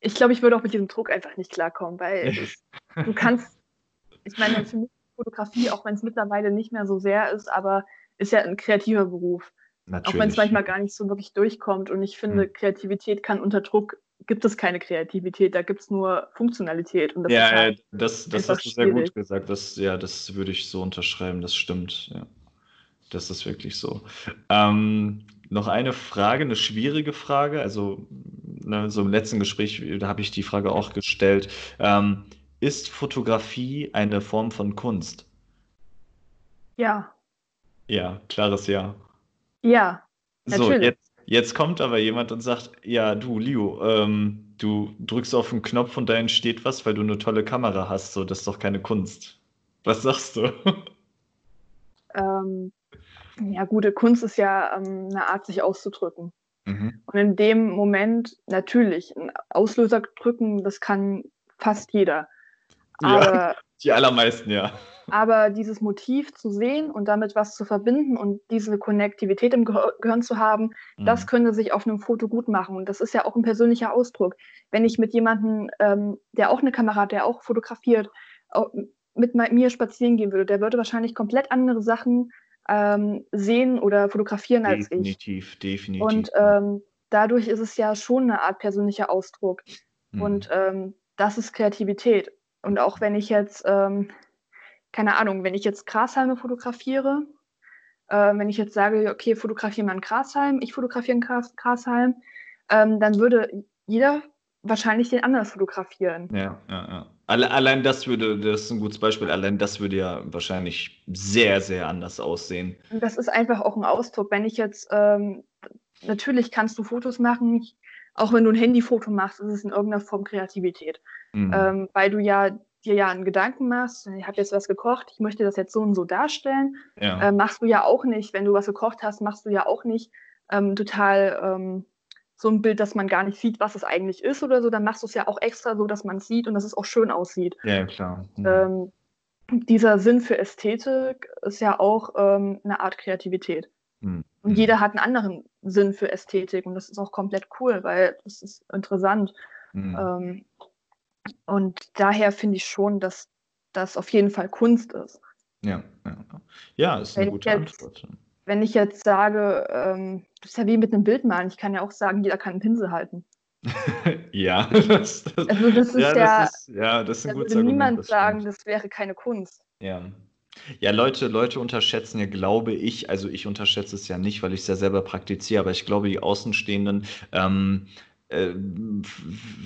ich glaube, ich würde auch mit diesem Druck einfach nicht klarkommen, weil du kannst, ich meine, für mich Fotografie, auch wenn es mittlerweile nicht mehr so sehr ist, aber ist ja ein kreativer Beruf. Natürlich. Auch wenn es manchmal gar nicht so wirklich durchkommt. Und ich finde, hm. Kreativität kann unter Druck, gibt es keine Kreativität, da gibt es nur Funktionalität. Das ja, halt das, das hast du sehr schwierig. gut gesagt. Das, ja, das würde ich so unterschreiben, das stimmt. Ja. Das ist wirklich so. Ähm, noch eine Frage, eine schwierige Frage. Also, ne, so im letzten Gespräch, da habe ich die Frage auch gestellt. Ähm, ist Fotografie eine Form von Kunst? Ja. Ja, klares Ja. Ja, So, jetzt, jetzt kommt aber jemand und sagt, ja, du, Leo, ähm, du drückst auf den Knopf und da entsteht was, weil du eine tolle Kamera hast. So, das ist doch keine Kunst. Was sagst du? Ähm, ja, gute Kunst ist ja ähm, eine Art, sich auszudrücken. Mhm. Und in dem Moment natürlich, ein Auslöser drücken, das kann fast jeder. Aber, ja, die allermeisten, ja. Aber dieses Motiv zu sehen und damit was zu verbinden und diese Konnektivität im Gehirn zu haben, mhm. das könnte sich auf einem Foto gut machen. Und das ist ja auch ein persönlicher Ausdruck. Wenn ich mit jemandem, ähm, der auch eine Kamera hat, der auch fotografiert, auch mit mir spazieren gehen würde, der würde wahrscheinlich komplett andere Sachen ähm, sehen oder fotografieren als definitiv, ich. Definitiv, definitiv. Und ähm, dadurch ist es ja schon eine Art persönlicher Ausdruck. Mhm. Und ähm, das ist Kreativität. Und auch wenn ich jetzt, ähm, keine Ahnung, wenn ich jetzt Grashalme fotografiere, äh, wenn ich jetzt sage, okay, fotografiere mal einen Grashalm, ich fotografiere einen Grashalm, ähm, dann würde jeder wahrscheinlich den anders fotografieren. Ja, ja, ja. Allein das würde, das ist ein gutes Beispiel, allein das würde ja wahrscheinlich sehr, sehr anders aussehen. Das ist einfach auch ein Ausdruck. Wenn ich jetzt, ähm, natürlich kannst du Fotos machen, auch wenn du ein Handyfoto machst, ist es in irgendeiner Form Kreativität. Mhm. Ähm, weil du ja dir ja einen Gedanken machst, ich habe jetzt was gekocht, ich möchte das jetzt so und so darstellen. Ja. Äh, machst du ja auch nicht, wenn du was gekocht hast, machst du ja auch nicht ähm, total ähm, so ein Bild, dass man gar nicht sieht, was es eigentlich ist oder so. Dann machst du es ja auch extra so, dass man es sieht und dass es auch schön aussieht. Ja, klar. Mhm. Ähm, dieser Sinn für Ästhetik ist ja auch ähm, eine Art Kreativität. Mhm. Und mhm. jeder hat einen anderen Sinn für Ästhetik und das ist auch komplett cool, weil das ist interessant. Mhm. Ähm, und daher finde ich schon, dass das auf jeden Fall Kunst ist. Ja, ja, ja ist eine wenn gute jetzt, Antwort. Wenn ich jetzt sage, ähm, das ist ja wie mit einem Bild malen, ich kann ja auch sagen, jeder kann einen Pinsel halten. ja, das, das, also das ist ja, ja, das ist, ja, das ist ein da würde niemand sagen, das wäre keine Kunst. Ja, ja, Leute, Leute unterschätzen ja, glaube ich, also ich unterschätze es ja nicht, weil ich es ja selber praktiziere, aber ich glaube, die Außenstehenden ähm, äh,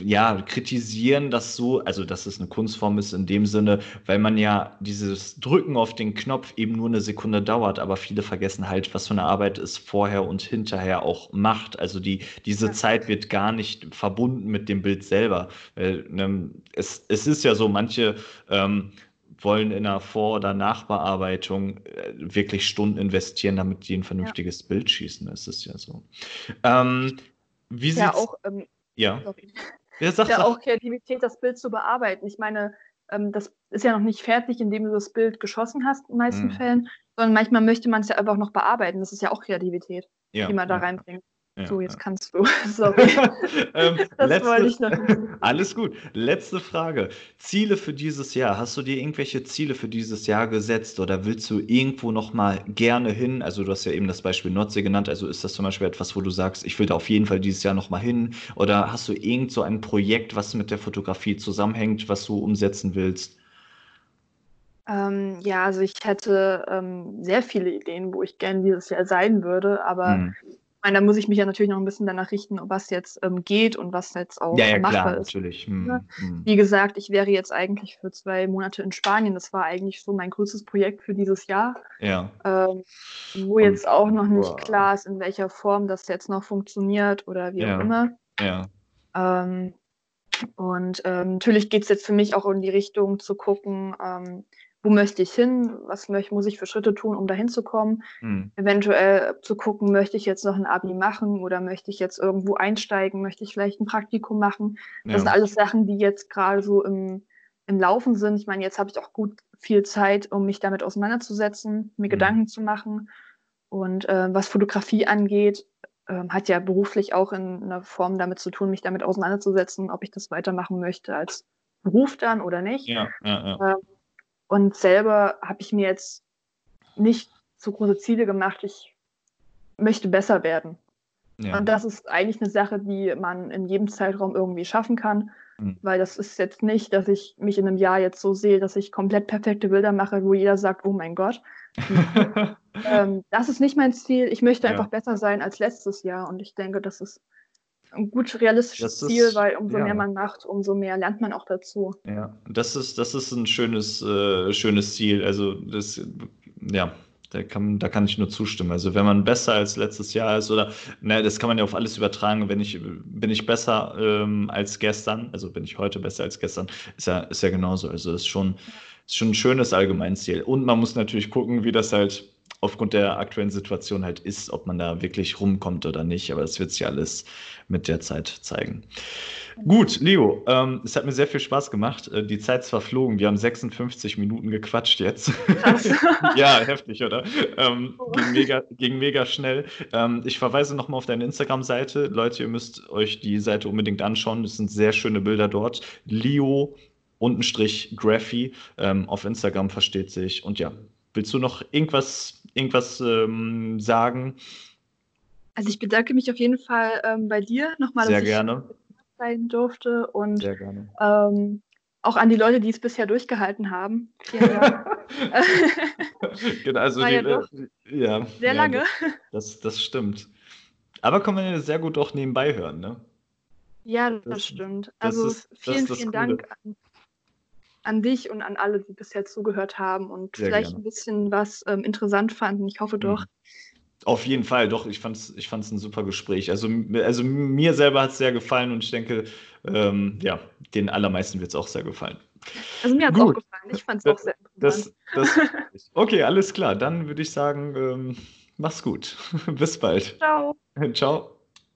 ja, kritisieren das so, also dass es eine Kunstform ist in dem Sinne, weil man ja dieses Drücken auf den Knopf eben nur eine Sekunde dauert, aber viele vergessen halt, was für eine Arbeit es vorher und hinterher auch macht. Also die, diese ja. Zeit wird gar nicht verbunden mit dem Bild selber. Weil, ne, es, es ist ja so, manche ähm, wollen in einer Vor- oder Nachbearbeitung äh, wirklich Stunden investieren, damit die ein vernünftiges ja. Bild schießen. Das ist ja so. Ähm, wie ja, auch, ähm, ja. Ja, sag, ja auch Kreativität, das Bild zu bearbeiten. Ich meine, ähm, das ist ja noch nicht fertig, indem du das Bild geschossen hast, in den meisten mhm. Fällen, sondern manchmal möchte man es ja einfach noch bearbeiten. Das ist ja auch Kreativität, ja, die man da ja. so, jetzt kannst du. Sorry. ähm, das letzte, wollte ich noch. Alles gut. Letzte Frage. Ziele für dieses Jahr. Hast du dir irgendwelche Ziele für dieses Jahr gesetzt oder willst du irgendwo nochmal gerne hin? Also du hast ja eben das Beispiel Nordsee genannt. Also ist das zum Beispiel etwas, wo du sagst, ich will da auf jeden Fall dieses Jahr nochmal hin? Oder hast du irgend so ein Projekt, was mit der Fotografie zusammenhängt, was du umsetzen willst? Ähm, ja, also ich hätte ähm, sehr viele Ideen, wo ich gerne dieses Jahr sein würde, aber hm meine, da muss ich mich ja natürlich noch ein bisschen danach richten, was jetzt ähm, geht und was jetzt auch ja, ja, machbar klar, ist. Natürlich. Hm, hm. Wie gesagt, ich wäre jetzt eigentlich für zwei Monate in Spanien. Das war eigentlich so mein größtes Projekt für dieses Jahr. Ja. Ähm, wo und, jetzt auch noch nicht wow. klar ist, in welcher Form das jetzt noch funktioniert oder wie ja. auch immer. Ja. Ähm, und ähm, natürlich geht es jetzt für mich auch in die Richtung zu gucken, ähm, wo möchte ich hin, was möchte, muss ich für Schritte tun, um dahin zu kommen. Hm. Eventuell zu gucken, möchte ich jetzt noch ein Abi machen oder möchte ich jetzt irgendwo einsteigen, möchte ich vielleicht ein Praktikum machen. Das ja. sind alles Sachen, die jetzt gerade so im, im Laufen sind. Ich meine, jetzt habe ich auch gut viel Zeit, um mich damit auseinanderzusetzen, mir hm. Gedanken zu machen. Und äh, was Fotografie angeht, äh, hat ja beruflich auch in einer Form damit zu tun, mich damit auseinanderzusetzen, ob ich das weitermachen möchte als Beruf dann oder nicht. Ja, ja, ja. Äh, und selber habe ich mir jetzt nicht so große Ziele gemacht. Ich möchte besser werden. Ja. Und das ist eigentlich eine Sache, die man in jedem Zeitraum irgendwie schaffen kann. Mhm. Weil das ist jetzt nicht, dass ich mich in einem Jahr jetzt so sehe, dass ich komplett perfekte Bilder mache, wo jeder sagt, oh mein Gott. ähm, das ist nicht mein Ziel. Ich möchte ja. einfach besser sein als letztes Jahr. Und ich denke, das ist ein gut realistisches ist, Ziel, weil umso ja. mehr man macht, umso mehr lernt man auch dazu. Ja, das ist, das ist ein schönes, äh, schönes Ziel. Also das, ja, da kann, da kann ich nur zustimmen. Also wenn man besser als letztes Jahr ist oder, ne, das kann man ja auf alles übertragen. Wenn ich, bin ich besser ähm, als gestern, also bin ich heute besser als gestern, ist ja, ist ja genauso. Also ist schon, ist schon ein schönes Allgemeinziel. Und man muss natürlich gucken, wie das halt aufgrund der aktuellen Situation halt ist, ob man da wirklich rumkommt oder nicht. Aber das wird sich alles mit der Zeit zeigen. Gut, Leo, ähm, es hat mir sehr viel Spaß gemacht. Äh, die Zeit ist verflogen. Wir haben 56 Minuten gequatscht jetzt. ja, heftig, oder? Ähm, oh. ging, mega, ging mega schnell. Ähm, ich verweise nochmal auf deine Instagram-Seite. Leute, ihr müsst euch die Seite unbedingt anschauen. Es sind sehr schöne Bilder dort. Leo untenstrich Graphy ähm, auf Instagram versteht sich. Und ja, willst du noch irgendwas, irgendwas ähm, sagen? Also ich bedanke mich auf jeden Fall ähm, bei dir nochmal, Sehr dass gerne. ich sein durfte und Sehr gerne. Ähm, auch an die Leute, die es bisher durchgehalten haben. Vielen Dank. genau, also War die, ja, ja, sehr ja, lange. Das, das stimmt. Aber kann man ja sehr gut auch nebenbei hören, ne? Ja, das, das stimmt. Also das ist, vielen, vielen Dank an, an, dich und an alle, die bisher zugehört haben und sehr vielleicht gerne. ein bisschen was ähm, interessant fanden. Ich hoffe doch. Mhm. Auf jeden Fall, doch, ich fand es ich fand's ein super Gespräch. Also, also mir selber hat es sehr gefallen und ich denke, ähm, ja, den allermeisten wird es auch sehr gefallen. Also mir hat es auch gefallen, ich fand es auch sehr interessant. Das, das, okay, alles klar, dann würde ich sagen, ähm, mach's gut. Bis bald. Ciao. Ciao.